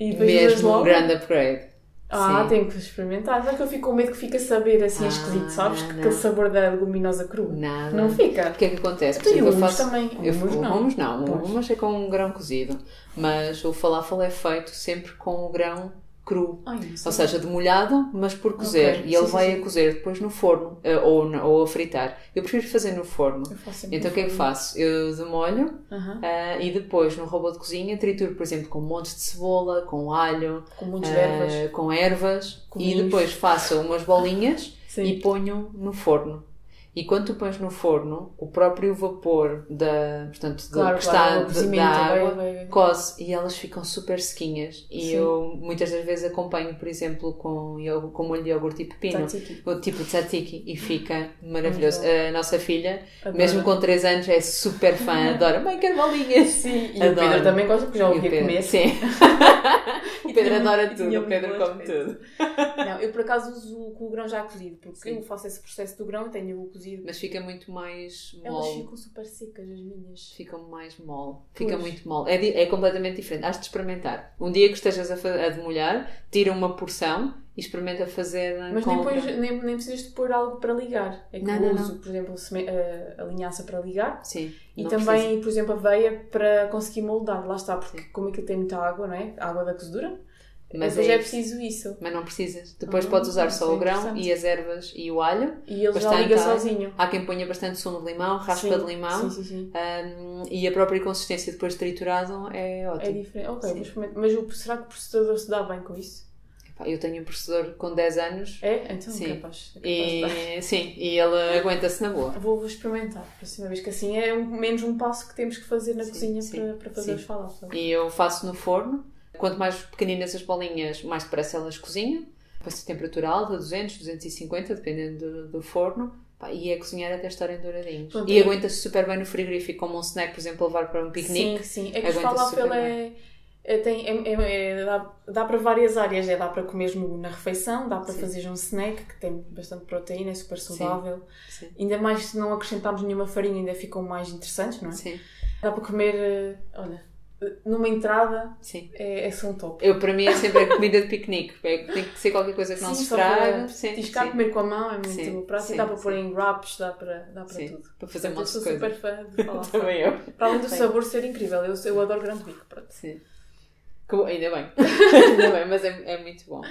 E mesmo um grande upgrade. Ah, Sim. tenho que experimentar. Só que eu fico com medo que fica a saber assim Ah, esquisito, sabes? não, Que aquele sabor da leguminosa crua. Nada. Não fica. O que é que acontece? Por exemplo, eu hummus faço. também. Eu, Hummus o não. hummus não, o hummus é com um grão cozido, mas o falafel é feito sempre com o grão cru. Ai, Ou seja, demolhado, mas por cozer. Ok, E ele sim, vai sim, a cozer depois no forno, eh, ou, ou a fritar. Eu prefiro fazer no forno. Então o que é que faço? Eu demolho forno. Aham. ah, e depois no robô de cozinha trituro, por exemplo, com montes de cebola, com alho, Com muitas ah, ervas. com ervas e Cominhos. depois faço umas bolinhas Sim. e ponho no forno. E quando tu pões no forno, o próprio vapor da, portanto, do- Claro, que claro, está da água vai- vai- cose e elas ficam super sequinhas. E Sim. eu muitas das vezes acompanho, por exemplo, com, iogurte- com molho de iogurte e pepino, Tzatziki. o tipo de tzatziki, e fica maravilhoso. A nossa filha, Adoro. mesmo com 3 anos, é super fã, [laughs] adora. Mãe, quero bolinhas! Sim, e Adoro. o Pedro também gosta, porque já o ouvi comer. sim. [laughs] o Pedro adora tudo, o Pedro come tudo. Não, eu por acaso uso com o grão já cozido, porque Sim. eu faço esse processo do grão e tenho o cozido. Mas fica muito mais Elas mole. ficam super secas, as minhas. Ficam mais mole. Fica Pois. muito mole. É, é completamente diferente. Has de experimentar. Um dia que estejas a, a demolhar, tira uma porção e experimenta fazer Mas nem, pões, nem, nem precisas de pôr algo para ligar. É que Não, eu não, uso, por exemplo, a, a linhaça para ligar Sim. e não também, precisa. por exemplo, aveia para conseguir moldar. Lá está, porque como aquilo tem muita água, não é? A água da cozedura. Mas depois é é preciso isso. Mas não precisas. Depois Ah, podes usar só é o grão e as ervas e o alho. E ele já Bastante liga água. sozinho. Há quem ponha bastante sumo de limão, raspa Sim, de limão. Sim, sim, sim. hum, e a própria consistência depois de triturado é É ótimo. diferente. Ok, experimentar. Mas o- será que o processador se dá bem com isso? Eu tenho um processador com 10 anos É? Então, Sim. capaz. capaz e sim, e ele aguenta-se na boa. Vou, vou experimentar, próxima vez, que assim é um- menos um passo que temos que fazer na Sim, cozinha sim, para, para fazer sim. os falafels. E eu faço no forno. Quanto mais pequeninas as bolinhas, mais depressa elas cozinham. Faço a temperatura alta, 200, 250, dependendo do, do forno. Pá, E é cozinhar até estarem douradinhos. E é- aguenta-se super bem no frigorífico, como um snack, por exemplo, levar para um piquenique. Sim, sim. É que Aguenta-se falafel é, é, é, é- é- dá, dá para várias áreas. É, dá para comer no, na refeição, dá para Sim. fazer um snack que tem bastante proteína, é super saudável. Sim. Ainda mais se não acrescentarmos nenhuma farinha, ainda ficam mais interessantes, não é? Sim, Dá para comer, eh, olha, eh, numa entrada sim. é, é são top. Eu, para mim, é sempre a comida de piquenique. É, tem que ser qualquer coisa que não Sim, se só para estrague. Sim, Tiscar, sim, comer com a mão é muito Sim, prático. sim, dá para pôr em wraps, dá para, dá para tudo. Para fazer um eu monte sou super fã de [laughs] falafel. Também eu. Para além do sabor ser incrível, eu, eu adoro grande bico. Pronto. Sim. Bom, Ainda bem. [laughs] Ainda bem, mas é, é muito bom.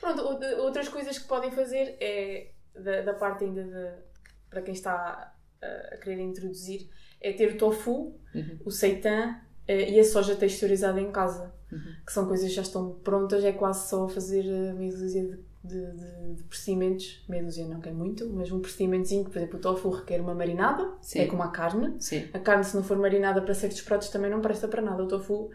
Pronto, outra- outras coisas que podem fazer é da, da parte ainda de, para quem está a, a querer introduzir é ter o tofu, Uhum. o seitan e a soja texturizada em casa, Uhum. que são coisas que já estão prontas, é quase só fazer eh, meia dúzia de, de, de, de procedimentos, meia dúzia não que é muito, mas um procedimentozinho, por exemplo, o tofu requer uma marinada, Sim. é como a carne. Sim. A carne, se não for marinada para certos pratos, também não presta para nada. O tofu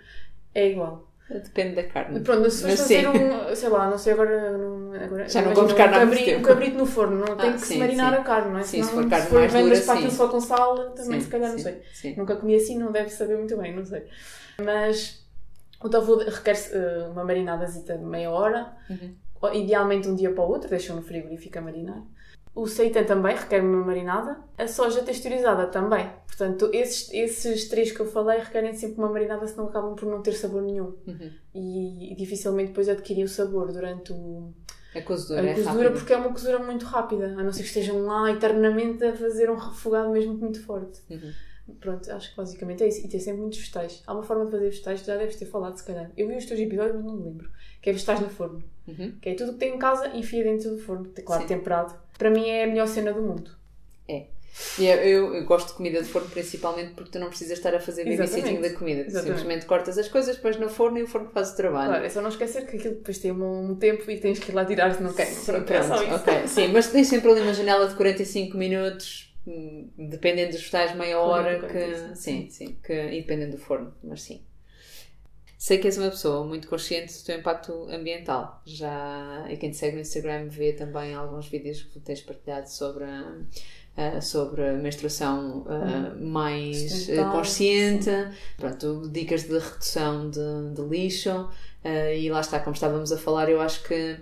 é igual. Depende da carne. Pronto, se fores fazer um, sei lá, não sei agora, agora Já não vamos carne um cabrito, um cabrito no forno, não tem Ah, que se sim, marinar sim. a carne, não é? Sim, se Senão, for carne mais vendas dura, para aquilo sim. só com sal, também Sim, se calhar não sei. Nunca comi assim, não deve saber muito bem, não sei. Mas o tofu requer eh, uma marinadazita de meia hora, Uhum. idealmente um dia para o outro, deixam no frigorífico a marinar. O seitan também requer uma marinada. A soja texturizada também. Portanto, esses, esses três que eu falei requerem sempre uma marinada, senão acabam por não ter sabor nenhum. Uhum. E, e dificilmente depois adquirem o sabor durante o, A cozedura a é cozedura, rápida. porque é uma cozedura muito rápida, a não ser que estejam lá eternamente a fazer um refogado mesmo muito forte. Uhum. Pronto, acho que basicamente é isso. E ter sempre muitos vegetais. Há uma forma de fazer vegetais, já deves ter falado, se calhar. Eu vi os teus episódios, mas não me lembro. Que é vegetais no forno. Uhum. Que é tudo que tem em casa, enfia dentro do forno. Claro, Sim. temperado. Para mim é a melhor cena do mundo. E eu, eu- eu gosto de comida de forno principalmente porque tu não precisas estar a fazer babysitting da comida. Exatamente. simplesmente cortas as coisas, pões no forno e o forno faz o trabalho. Claro, é só não esquecer que aquilo depois tem um, tempo e tens que ir lá tirar se não queres. Sim, Pronto, é só pronto, isso. ok. Sim, mas tens sempre ali uma janela de 45 minutos, hum, dependendo dos vegetais, meia hora, 40, que, 45, sim, sim, que, e dependendo do forno, mas sim. Sei que és uma pessoa muito consciente do teu impacto ambiental. Já e quem te segue no Instagram vê também alguns vídeos que tu tens partilhado sobre a, a- sobre a menstruação a, mais eh, consciente, pronto, dicas de redução de, de lixo eh, e lá está, como estávamos a falar, eu acho que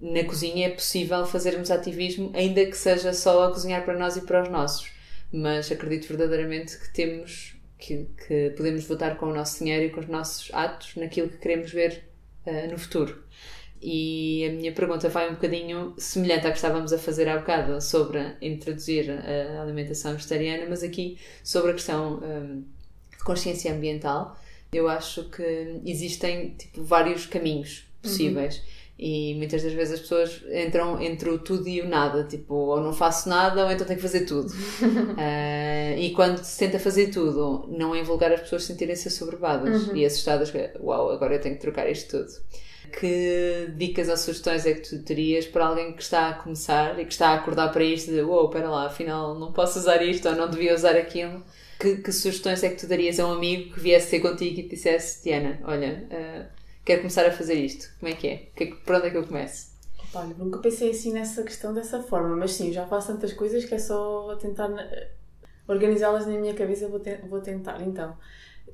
na cozinha é possível fazermos ativismo, ainda que seja só a cozinhar para nós e para os nossos. Mas acredito verdadeiramente que temos que, que podemos votar com o nosso dinheiro e com os nossos atos naquilo que queremos ver eh, no futuro. E a minha pergunta vai um bocadinho semelhante à que estávamos a fazer há bocado sobre introduzir a alimentação vegetariana, mas aqui sobre a questão hum, de consciência ambiental. Eu acho que existem tipo, vários caminhos possíveis. E muitas das vezes as pessoas entram entre o tudo e o nada, tipo, ou não faço nada ou então tenho que fazer tudo. uh, [laughs] e quando se tenta fazer tudo, não é invulgar as pessoas sentirem-se assoberbadas uhum. e assustadas, uau, agora eu tenho que trocar isto tudo. Que dicas ou sugestões é que tu terias para alguém que está a começar e que está a acordar para isto de uau, espera lá, afinal não posso usar isto ou não devia usar aquilo? Que, que sugestões é que tu darias a um amigo que viesse ter contigo e te dissesse, Diana, olha, uh, quero começar a fazer isto. Como é que é? é por onde é que eu começo? Olha, nunca pensei assim nessa questão dessa forma, mas sim, já faço tantas coisas que é só tentar organizá-las na minha cabeça, vou, te vou tentar. Então,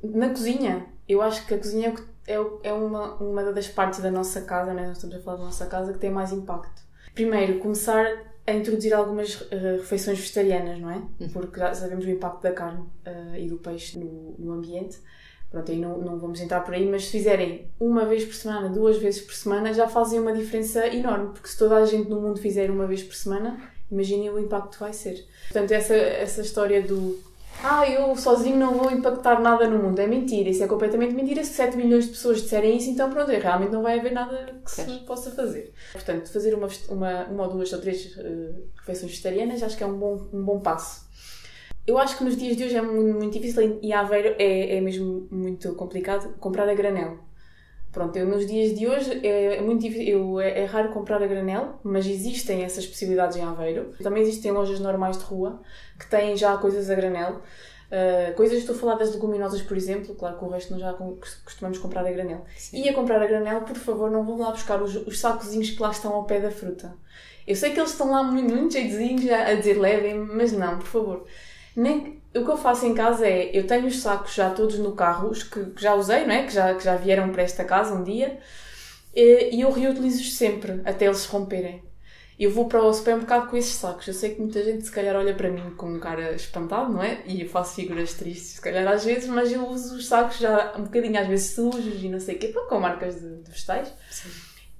na cozinha, eu acho que a cozinha é, é uma, uma das partes da nossa casa, né? nós estamos a falar da nossa casa, que tem mais impacto. Primeiro, começar a introduzir algumas uh, refeições vegetarianas, não é? Uhum. Porque já sabemos o impacto da carne uh, e do peixe no, no ambiente. Pronto, aí não, não vamos entrar por aí, mas se fizerem uma vez por semana, duas vezes por semana, já fazem uma diferença enorme, porque se toda a gente no mundo fizer uma vez por semana, imaginem o impacto que vai ser. Portanto, essa, essa história do ah, eu sozinho não vou impactar nada no mundo, é mentira, isso é completamente mentira. Se 7 milhões de pessoas disserem isso, então pronto, realmente não vai haver nada que se possa fazer. Portanto, fazer uma, uma, uma ou duas ou três uh, refeições vegetarianas acho que é um bom, um bom passo. Eu acho que nos dias de hoje é muito, muito difícil e Aveiro é, é mesmo muito complicado comprar a granel. Pronto, eu nos dias de hoje é, é muito difícil, eu, é, é, raro comprar a granel, mas existem essas possibilidades em Aveiro. Também existem lojas normais de rua que têm já coisas a granel. Uh, coisas, estou a falar das leguminosas, por exemplo, claro que o resto não já costumamos comprar a granel. Sim. E a comprar a granel, por favor, não vão lá buscar os, os sacozinhos que lá estão ao pé da fruta. Eu sei que eles estão lá muito, muito cheiozinhos a dizer levem, mas não, por favor nem, o que eu faço em casa é, eu tenho os sacos já todos no carro, os que, que já usei, não é? que, já, que já vieram para esta casa um dia, e, e eu reutilizo-os sempre, até eles romperem. Eu vou para o supermercado com esses sacos. Eu sei que muita gente se calhar olha para mim com um cara espantado, não é? E eu faço figuras tristes, se calhar às vezes, mas eu uso os sacos já um bocadinho às vezes sujos e não sei o quê, com marcas de, de vegetais. Sim.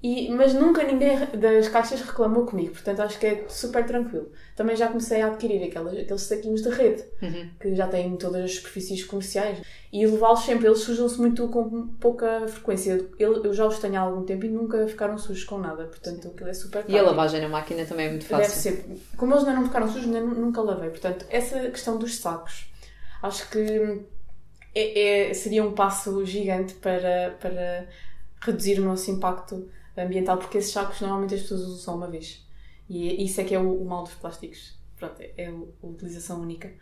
E, mas nunca ninguém das caixas reclamou comigo, portanto acho que é super tranquilo. Também já comecei a adquirir aquelas, aqueles saquinhos de rede, uhum. que já têm todas as superfícies comerciais, e levá-los sempre, eles sujam-se muito com pouca frequência. Eu, já os tenho há algum tempo e nunca ficaram sujos com nada, portanto aquilo é super prático. E a lavagem na máquina também é muito fácil. Deve ser. Como eles ainda não ficaram sujos, nunca lavei. Portanto, essa questão dos sacos, acho que é, é, seria um passo gigante para, para reduzir o nosso impacto ambiental, porque esses sacos normalmente as pessoas usam só uma vez. E isso é que é o, o mal dos plásticos. Pronto, é, é a utilização única.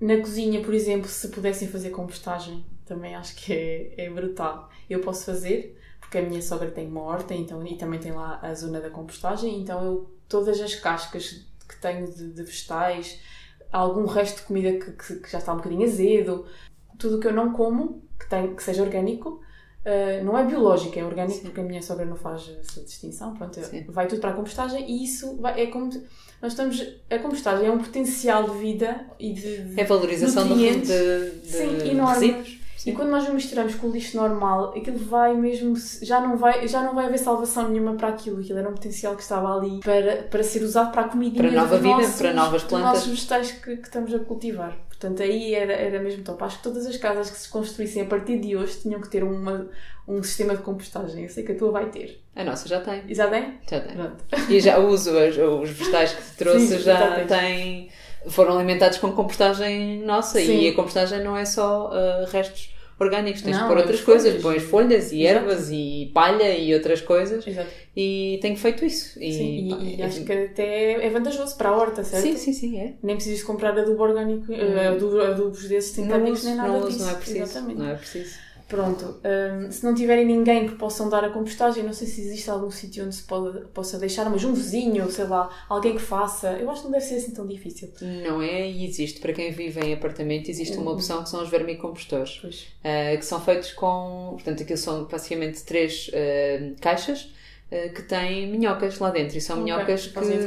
Na cozinha, por exemplo, se pudessem fazer compostagem, também acho que é, é brutal. Eu posso fazer, porque a minha sogra tem uma horta então, e também tem lá a zona da compostagem, então eu, todas as cascas que tenho de, de vegetais, algum resto de comida que, que, que, já está um bocadinho azedo, tudo que eu não como, que, tem, que seja orgânico, Uh, não é biológico, é orgânico, Sim. porque a minha sogra não faz essa distinção. Pronto, vai tudo para a compostagem e isso vai, é como. Nós estamos. A compostagem é um potencial de vida e de. de é valorização nutrientes, de, de, de Sim, enorme. Resíduos. E quando nós o misturamos com o lixo normal, aquilo vai mesmo. Já não vai, já não vai haver salvação nenhuma para aquilo. Aquilo era um potencial que estava ali para, para ser usado para a comidinha. Para nova vida, nossos, para novas plantas. Para os vegetais que, que estamos a cultivar. Portanto, aí era, era mesmo top. Acho que todas as casas que se construíssem a partir de hoje tinham que ter uma, um sistema de compostagem. Eu sei que a tua vai ter. A nossa já tem. E já tem? Já tem. Pronto. E já uso os, os vegetais que te trouxe, Sim, já têm. Foram alimentados com compostagem nossa Sim. e a compostagem não é só uh, restos orgânicos, tens não, de pôr outras coisas, pões folhas e Exato. ervas e palha e outras coisas. Exato. E tenho feito isso. E, sim, pá, e, é, acho que até é vantajoso para a horta, certo? Sim, sim, sim. É. Nem precisas comprar adubo orgânico, hum. adubo, adubos desses sintéticos nem nada não disso. Não é preciso. Exatamente. Não é preciso. Pronto, um, se não tiverem ninguém que possam dar a compostagem, não sei se existe algum sítio onde se pode, possa deixar, mas um vizinho, sei lá, alguém que faça, eu acho que não deve ser assim tão difícil. Não é, e existe, para quem vive em apartamento, existe uma uhum. opção que são os vermicompostores, uh, que são feitos com, portanto, aquilo são basicamente três uh, caixas uh, que têm minhocas lá dentro, e são okay. minhocas que, fazem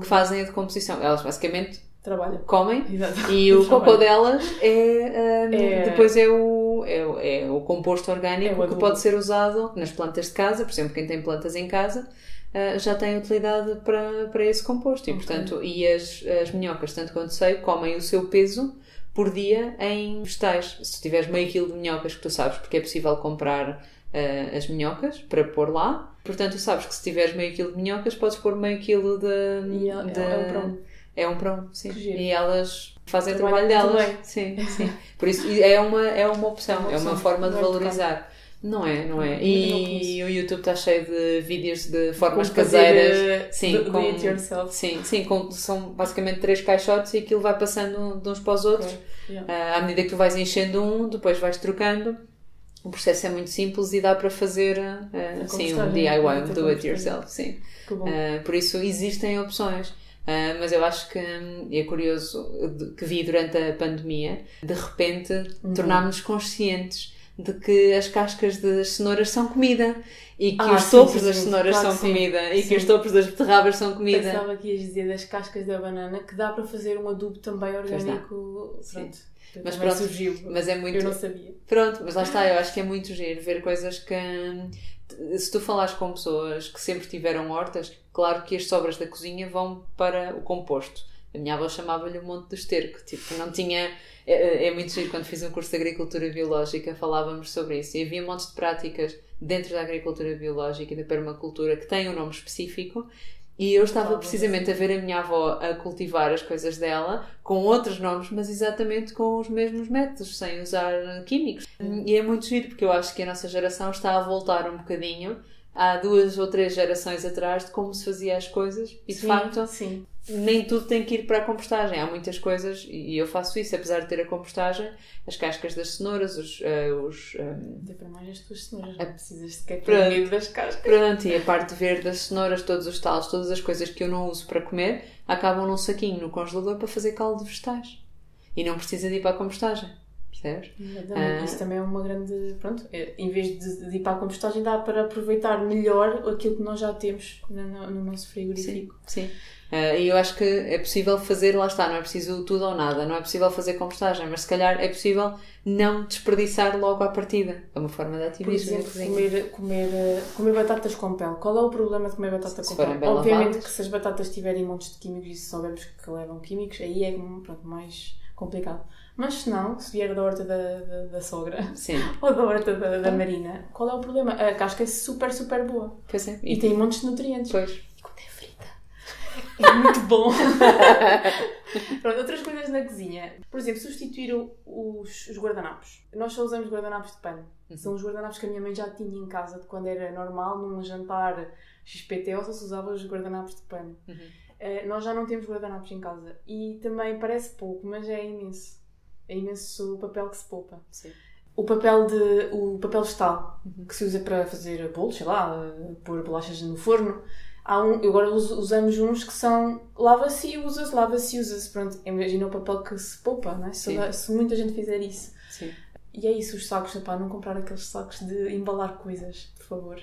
que fazem a decomposição. Elas basicamente trabalham. Comem Exato. e o [laughs] cocô delas é, um, é, depois é o, é, é o composto orgânico é o que pode ser usado nas plantas de casa, por exemplo, quem tem plantas em casa uh, já tem utilidade para, para esse composto e okay. portanto e as, as minhocas, tanto quanto sei, comem o seu peso por dia em vegetais. Se tiveres meio quilo de minhocas que tu sabes, porque é possível comprar uh, as minhocas para pôr lá. Portanto, tu sabes que se tiveres meio quilo de minhocas, podes pôr meio quilo de. E é, de... é. É um pão, sim. Giro. E elas fazem o trabalho delas. muito Sim, sim. Por isso é uma, é uma opção, É uma é uma opção. forma de Não é valorizar. Não é, não é? Não, E o YouTube está cheio de vídeos de formas caseiras. eh, Sim, do, do com- it yourself. Sim, sim, com- são basicamente três caixotes e aquilo vai passando de uns para os outros. Yeah. Ah, à medida que tu vais enchendo um, depois vais trocando. O processo é muito simples e dá para fazer A sim, um compostagem, DIY, um muita do it yourself, sim. Uh, por isso existem opções. Uh, mas eu acho que hum, é curioso que vi durante a pandemia, de repente Uhum. tornámos-nos conscientes de que as cascas das cenouras são comida e que Ah, os sim, topos sim, das cenouras Claro são comida e que os topos das beterrabas são comida. Pensava que ias dizer das cascas da banana que dá para fazer um adubo também orgânico. Pronto. Mas pronto, surgiu. Mas é muito. Eu não sabia. Pronto, mas lá está, eu acho que é muito giro ver coisas que. Se tu falares com pessoas que sempre tiveram hortas, claro que as sobras da cozinha vão para o composto. A minha avó chamava-lhe o monte do esterco, tipo, não tinha. É, é muito giro, quando fiz um curso de agricultura biológica falávamos sobre isso e havia montes de práticas dentro da agricultura biológica e da permacultura que têm um nome específico e eu estava precisamente a ver a minha avó a cultivar as coisas dela com outros nomes, mas exatamente com os mesmos métodos, sem usar químicos. E é muito giro porque eu acho que a nossa geração está a voltar um bocadinho há duas ou três gerações atrás de como se fazia as coisas e de Sim, facto Sim. Nem tudo tem que ir para a compostagem. Há muitas coisas, e eu faço isso, apesar de ter a compostagem, as cascas das cenouras, os. eh, os eh, Dê para mais as tuas cenouras. Não precisas ter Pronto. medo das cascas. pronto, e a parte verde das cenouras, todos os talos, todas as coisas que eu não uso para comer, acabam num saquinho no congelador para fazer caldo de vegetais. E não precisa de ir para a compostagem. Percebes? Ah. Isso também é uma grande. Pronto, é, em vez de, de ir para a compostagem, dá para aproveitar melhor aquilo que nós já temos no, no- no nosso frigorífico. Sim. Eh, e eu acho que é possível fazer, lá está, não é preciso tudo ou nada, não é possível fazer compostagem, mas se calhar é possível não desperdiçar logo à partida. É uma forma de Por ativismo. na exemplo, comer, comer, eh, comer batatas com pele. Qual é o problema de comer batata Se com pele? Obviamente lavadas. que se as batatas tiverem montes de químicos e se soubermos que levam químicos, aí é pronto, mais complicado. Mas se não, se vier da horta da, da, da sogra [laughs] Sim, ou da horta da, da marina, qual é o problema? A casca é super, super boa. pois é. E tem montes de nutrientes. Pois. E quando é frita, [laughs] é muito bom. [laughs] Pronto, outras coisas na cozinha. Por exemplo, substituir os, os guardanapos. Nós só usamos guardanapos de pano. São os guardanapos que a minha mãe já tinha em casa de quando era normal, num jantar XPTO, só se usava os guardanapos de pano. Uhum. Eh, nós já não temos guardanapos em casa. E também parece pouco, mas é imenso. É imenso o papel que se poupa. Sim. O papel de o papel vegetal Uhum. que se usa para fazer bolos, sei lá, pôr bolachas no forno. Há um, agora us- usamos uns que são lava-se e usa-se, lava-se e usa-se. Pronto, imagina o papel que se poupa, não é? Se, se muita gente fizer isso. Sim. E é isso, os sacos, pá, não comprar aqueles sacos de embalar coisas, por favor.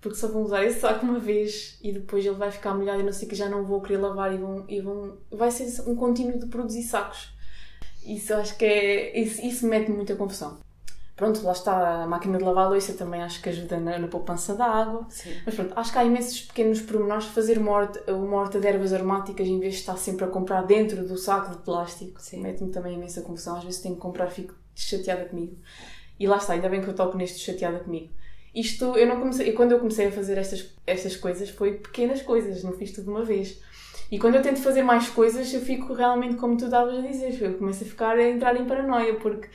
Porque só vão usar esse saco uma vez e depois ele vai ficar molhado e não sei que já não vou querer lavar e vão, e vão. Vai ser um contínuo de produzir sacos. Isso acho que é. Isso, isso mete muita confusão. Pronto, lá está a máquina de lavar a louça também acho que ajuda na, na poupança da água. Sim. Mas pronto, acho que há imensos pequenos pormenores. Fazer uma horta, uma horta de ervas aromáticas em vez de estar sempre a comprar dentro do saco de plástico. Mete-me também imensa confusão. Às vezes tenho que comprar fico chateada comigo. E lá está, ainda bem que eu toco neste chateada comigo. Isto, eu não comecei, e quando eu comecei a fazer estas, estas coisas, foi pequenas coisas, não fiz tudo de uma vez. E quando eu tento fazer mais coisas, eu fico realmente como tu estavas a dizer, eu começo a ficar, a entrar em paranoia, porque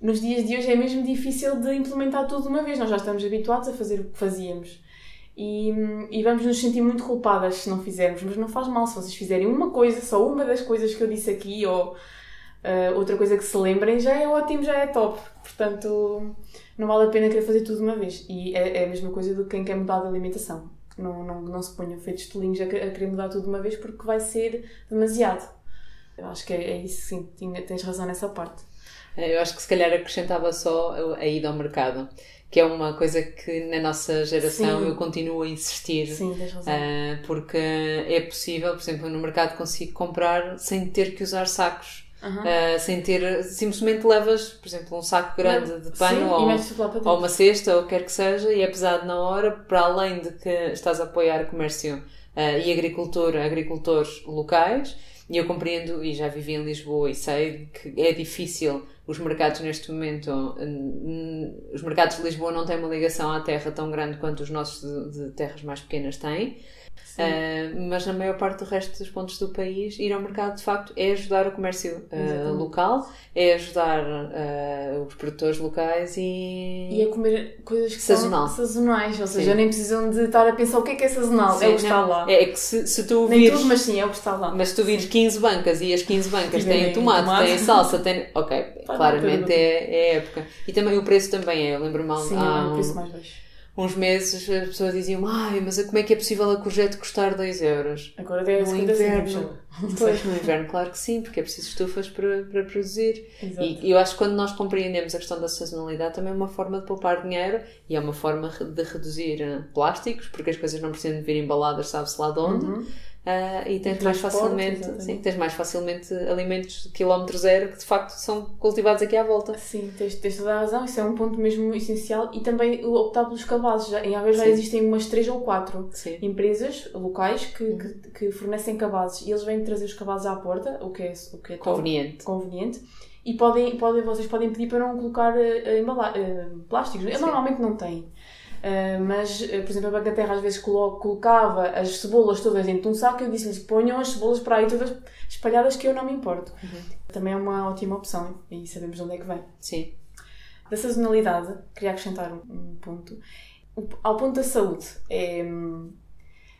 nos dias de hoje é mesmo difícil de implementar tudo de uma vez. Nós já estamos habituados a fazer o que fazíamos. E, e vamos nos sentir muito culpadas se não fizermos, mas não faz mal se vocês fizerem uma coisa, só uma das coisas que eu disse aqui, ou ah, outra coisa que se lembrem, já é ótimo, já é top. Portanto, não vale a pena querer fazer tudo de uma vez. E é, é a mesma coisa do que quem quer mudar de alimentação. Não, não, não se ponham feitos tolinhos a, que- a querer mudar tudo de uma vez porque vai ser demasiado. Eu acho que é, é isso, sim, tens razão nessa parte. Eh, Eu acho que se calhar acrescentava só a ida ao mercado, que é uma coisa que na nossa geração Sim. eu continuo a insistir. Sim. Ah, porque é possível, por exemplo, no mercado consigo comprar sem ter que usar sacos. Aham. Ah, sem ter, simplesmente levas, por exemplo, um saco grande de pano ou, ou uma cesta ou o que quer que seja e é pesado na hora, para além de que estás a apoiar comércio ah, e agricultura, agricultores locais. E eu compreendo, e já vivi em Lisboa e sei que é difícil os mercados neste momento, os mercados de Lisboa não têm uma ligação à terra tão grande quanto os nossos de, de terras mais pequenas têm. Uh, mas na maior parte do resto dos pontos do país, ir ao mercado de facto é ajudar o comércio uh, local, é ajudar uh, os produtores locais e. E a comer coisas que Sazonal. são sazonais, ou seja, sim. nem precisam de estar a pensar o que é que é sazonal, sim, é o que está lá. É que se, se tu vires. Nem tudo, mas sim, é o que está lá. Mas se tu vires 15 bancas e as 15 bancas têm tomate, tomate, têm salsa, têm. Ok, claramente é, é época. E também o preço também é, eu lembro-me há. Sim, há, é o preço mais baixo uns meses as pessoas diziam ai, mas como é que é possível a courgette custar 2 euros? Agora é no inverno. [laughs] Pois, no inverno, claro que sim, porque é preciso estufas para, para produzir. Exato. E eu acho que quando nós compreendemos a questão da sazonalidade também é uma forma de poupar dinheiro e é uma forma de reduzir eh, plásticos, porque as coisas não precisam de vir embaladas, sabe-se lá de onde. Uhum. Uh, e tens mais facilmente sim, tens mais facilmente alimentos de quilómetro zero que de facto são cultivados aqui à volta. Sim, tens, tens toda a razão, isso é um ponto mesmo essencial e também optar pelos cabazes. Já, em Aveiro já existem umas 3 ou 4 empresas locais que, uhum. que, que, fornecem cabazes e eles vêm trazer os cabazes à porta, o que é, o que é conveniente. conveniente. E podem, podem, vocês podem pedir para não colocar uh, uh, plásticos. Eu normalmente não tenho. Uh, mas, uh, por exemplo, a Bancaterra às vezes colocava as cebolas todas dentro de um saco e eu disse-lhes ponham as cebolas para aí todas espalhadas que eu não me importo. Uhum. Também é uma ótima opção e sabemos de onde é que vem. Sim. Da sazonalidade, queria acrescentar um, ponto. Ao ponto da saúde, é,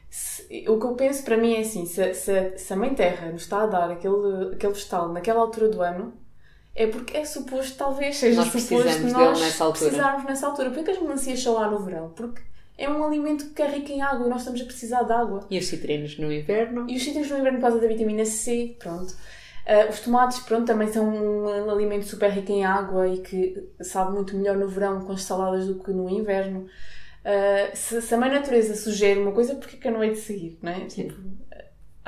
se, o que eu penso para mim é assim: se, se, se a Mãe Terra nos está a dar aquele, aquele vegetal naquela altura do ano, é porque é suposto, talvez seja nós suposto nós nessa altura. precisarmos nessa altura. Por que as melancias são lá no verão? Porque é um alimento que é rico em água e nós estamos a precisar de água. E os citrinos no inverno? E os citrinos no inverno por causa da vitamina C, pronto. Uh, os tomates, pronto, também são um alimento super rico em água e que sabe muito melhor no verão com as saladas do que no inverno. Uh, se, se, a mãe natureza sugere uma coisa, porque que eu não hei de seguir, não é? Tipo,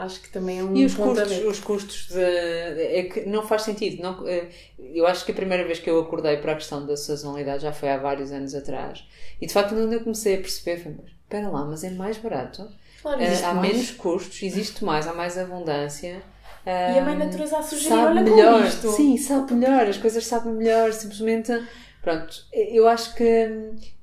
acho que também é um e os custos os custos de, é que não faz sentido não eh, eu acho que a primeira vez que eu acordei para a questão da sazonalidade já foi há vários anos atrás. E de facto quando eu comecei a perceber foi mas espera lá mas é mais barato. Claro, uh, há mais. menos custos existe mais há mais abundância. E a mãe natureza a sugerir olha melhor. isto. sim sabe melhor as coisas sabem melhor simplesmente Pronto, eu acho que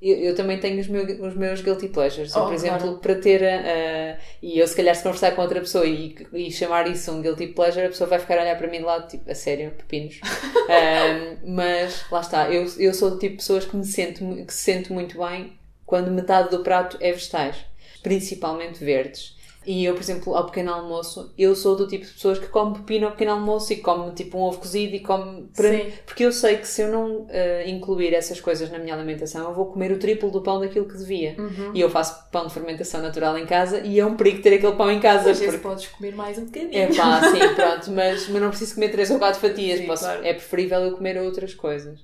eu, eu também tenho os, meus os meus guilty pleasures. Oh, por exemplo, claro. para ter. Uh, e eu, se calhar, se conversar com outra pessoa e, e, chamar isso um guilty pleasure, a pessoa vai ficar a olhar para mim de lado, tipo, a sério, pepinos. [laughs] um, mas lá está, eu, eu sou do tipo de pessoas que me sento, que se sente muito bem quando metade do prato é vegetais, principalmente verdes. E eu, por exemplo, ao pequeno almoço, eu sou do tipo de pessoas que come pepino ao pequeno almoço e come tipo um ovo cozido e come. Para... Porque eu sei que se eu não uh, incluir essas coisas na minha alimentação, eu vou comer o triplo do pão daquilo que devia. Uhum. E eu faço pão de fermentação natural em casa e é um perigo ter aquele pão em casa. Às porque... podes comer mais um bocadinho. É pá, sim, [laughs] pronto, mas, mas não preciso comer 3 ou 4 fatias. Sim, Posso... claro. É preferível eu comer outras coisas.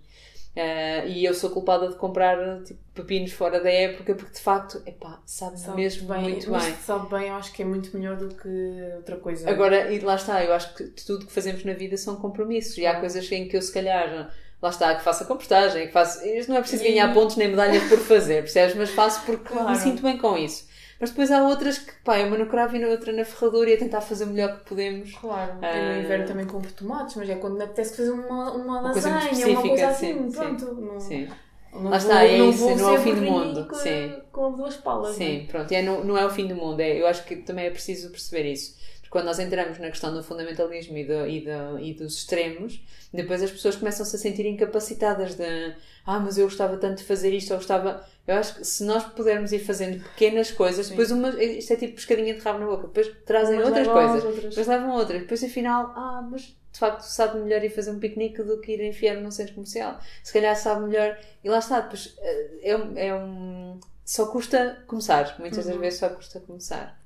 Uh, e eu sou culpada de comprar tipo, pepinos fora da época porque de facto, epá, sabe, sabe mesmo bem, muito bem. Sabe bem, eu acho que é muito melhor do que outra coisa. Agora, e lá está, eu acho que tudo que fazemos na vida são compromissos. E há coisas em que eu se calhar lá está, que faço a compostagem, que faço. Isto não é preciso ganhar pontos nem medalhas por fazer, percebes? Mas faço porque claro. me sinto bem com isso. Mas depois há outras que, pá, é uma no cravo e na outra na ferradura e a tentar fazer o melhor que podemos. Claro, uh, no inverno também compro tomates, mas é quando me apetece fazer uma, uma lasanha, coisa uma coisa assim, sim, pronto. Sim, não, sim. Não Lá está, é isso, não é o fim do mundo. Com, sim. com duas palas. Sim, né? pronto, é, não, não é o fim do mundo. É, eu acho que também é preciso perceber isso quando nós entramos na questão do fundamentalismo e, do, e, do, e dos extremos, depois as pessoas começam-se a sentir incapacitadas de ah, mas eu gostava tanto de fazer isto, ou gostava. Eu acho que se nós pudermos ir fazendo pequenas coisas, depois uma, isto é tipo pescadinha de rabo na boca, depois trazem mas outras coisas, outras. depois levam outras, depois afinal, ah, mas de facto sabe melhor ir fazer um piquenique do que ir enfiar num centro comercial. Se calhar sabe melhor. E lá está, depois eh, é, é um. Só custa começar. Muitas uhum. das vezes só custa começar.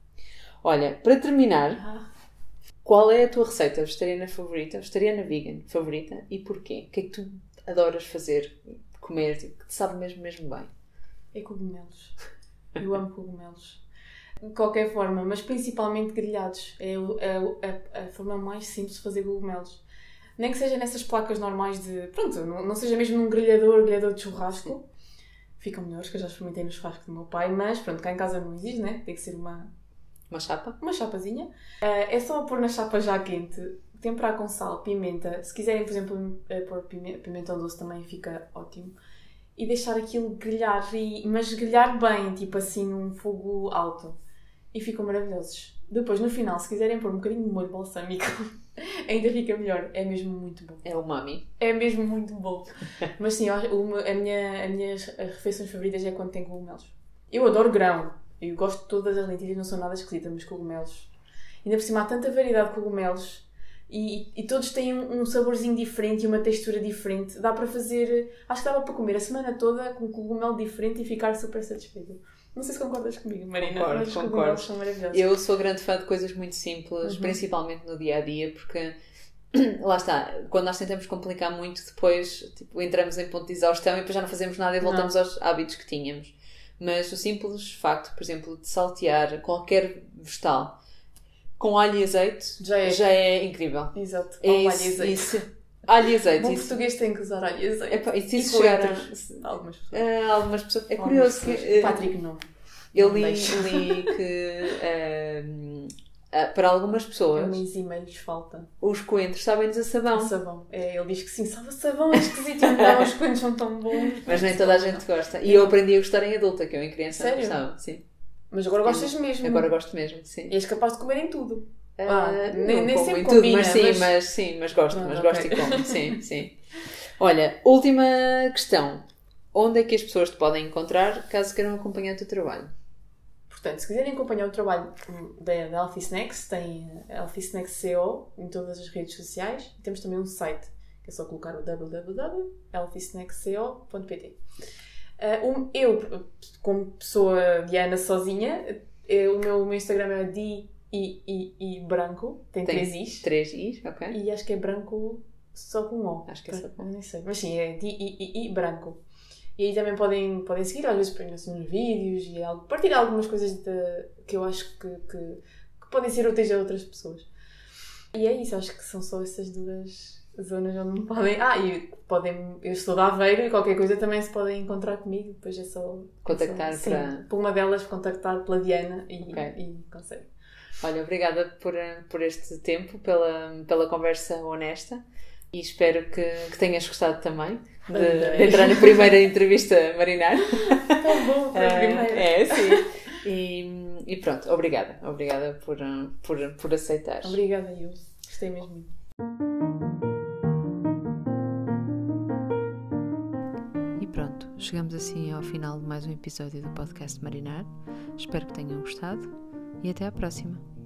Olha, para terminar, qual é a tua receita vegetariana favorita, vegetariana vegan favorita e porquê? O que é que tu adoras fazer, comer, tipo, que te sabe mesmo, mesmo bem? É cogumelos. Eu amo cogumelos. De qualquer forma, mas principalmente grelhados. É, é, a, a forma mais simples de fazer cogumelos. Nem que seja nessas placas normais de. Pronto, não, não seja mesmo num grelhador, grelhador de churrasco. Sim. Ficam melhores, que eu já experimentei no churrasco do meu pai, mas pronto, cá em casa não existe, né? Tem que ser uma, uma chapa? Uma chapazinha. Uh, é só pôr na chapa já quente, temperar com sal, pimenta. Se quiserem, por exemplo, eh, pôr pime- pimentão doce também fica ótimo. E deixar aquilo grelhar, e, mas grelhar bem, tipo assim, num fogo alto. E ficam maravilhosos. Depois, no final, se quiserem pôr um bocadinho de molho balsâmico, [laughs] ainda fica melhor. É mesmo muito bom. É o mami. É mesmo muito bom. Mas sim, eu a minha, as minhas refeições favoritas é quando tem cogumelos. Eu adoro grão. Eu gosto de todas as lentilhas, não são nada esquisitas, mas cogumelos. Ainda por cima há tanta variedade de cogumelos e, e todos têm um, um saborzinho diferente e uma textura diferente. Dá para fazer. Acho que dava para comer a semana toda com um cogumelo diferente e ficar super satisfeita. Não sei se concordas comigo, Marina, Concordo, mas os concordo. cogumelos são maravilhosos. Eu sou grande fã de coisas muito simples, Uhum. principalmente no dia a dia, porque [clears throat] lá está, quando nós tentamos complicar muito, depois tipo, entramos em ponto de exaustão e depois já não fazemos nada e voltamos aos hábitos que tínhamos. Mas o simples facto, por exemplo, de saltear qualquer vegetal com alho e azeite Já é. já é incrível. Exato. É Alho e isso, azeite. isso. Alho e azeite. Bom isso. português tem que usar alho e azeite. Epá, e se isso chegar a. Algumas pessoas. a algumas pessoas. É Algumas curioso que. pessoas. eh, Patrick não. Eu li, li [laughs] que ehm, ah, para algumas É pessoas uma enzima lhes falta. os coentros sabem-nos a sabão. Sabão. É, ele diz que sim, sabe sabão, é esquisito. Então os coentros são tão bons. Mas nem toda a gente gosta. E eu aprendi a gostar em adulta, que eu em criança Sério? não gostava. Sim. Mas agora gostas mesmo. Agora gosto mesmo, sim. E és capaz de comer em tudo. Ah, Ah, não nem- nem sempre em tudo, combina, mas sim, mas- mas... sim, mas gosto, Ah, mas ok. gosto e como, sim, [laughs] sim. Olha, última questão. Onde é que as pessoas te podem encontrar caso queiram acompanhar o teu trabalho? Portanto, se quiserem acompanhar o trabalho hum, da, da Healthy Snacks, tem a Healthy Snacks CO em todas as redes sociais. E temos também um site, que é só colocar o www.healthysnacksco.pt. Ah, um- eu, como pessoa Diana sozinha, eh, o meu, meu Instagram é di i, i, i branco, tem, Tem três i's. Três Is, ok? E acho que é branco só com O. Acho que é só com O. Eu Nem sei. Mas sim, é di i, i, i branco. E aí também podem, podem seguir, às vezes assim uns vídeos e algo, partilhar algumas coisas de- que eu acho que, que, que podem ser úteis a outras pessoas. E é isso, acho que são só essas duas zonas onde me podem. Ah, e podem. Eu estou de Aveiro e qualquer coisa também se podem encontrar comigo, depois é só. Contactar é só, para- Sim, por uma delas, contactar pela Diana e, Ok. e consegue. Olha, obrigada por, por este tempo, pela, pela conversa honesta e espero que, que tenhas gostado também de, de entrar na primeira entrevista marinar. [laughs] Tão bom para a primeira. É, sim. E, e pronto, obrigada. Obrigada por, por, por aceitar. Obrigada, eu. Gostei mesmo muito. E pronto, chegamos assim ao final de mais um episódio do podcast Marinar. Espero que tenham gostado e até à próxima.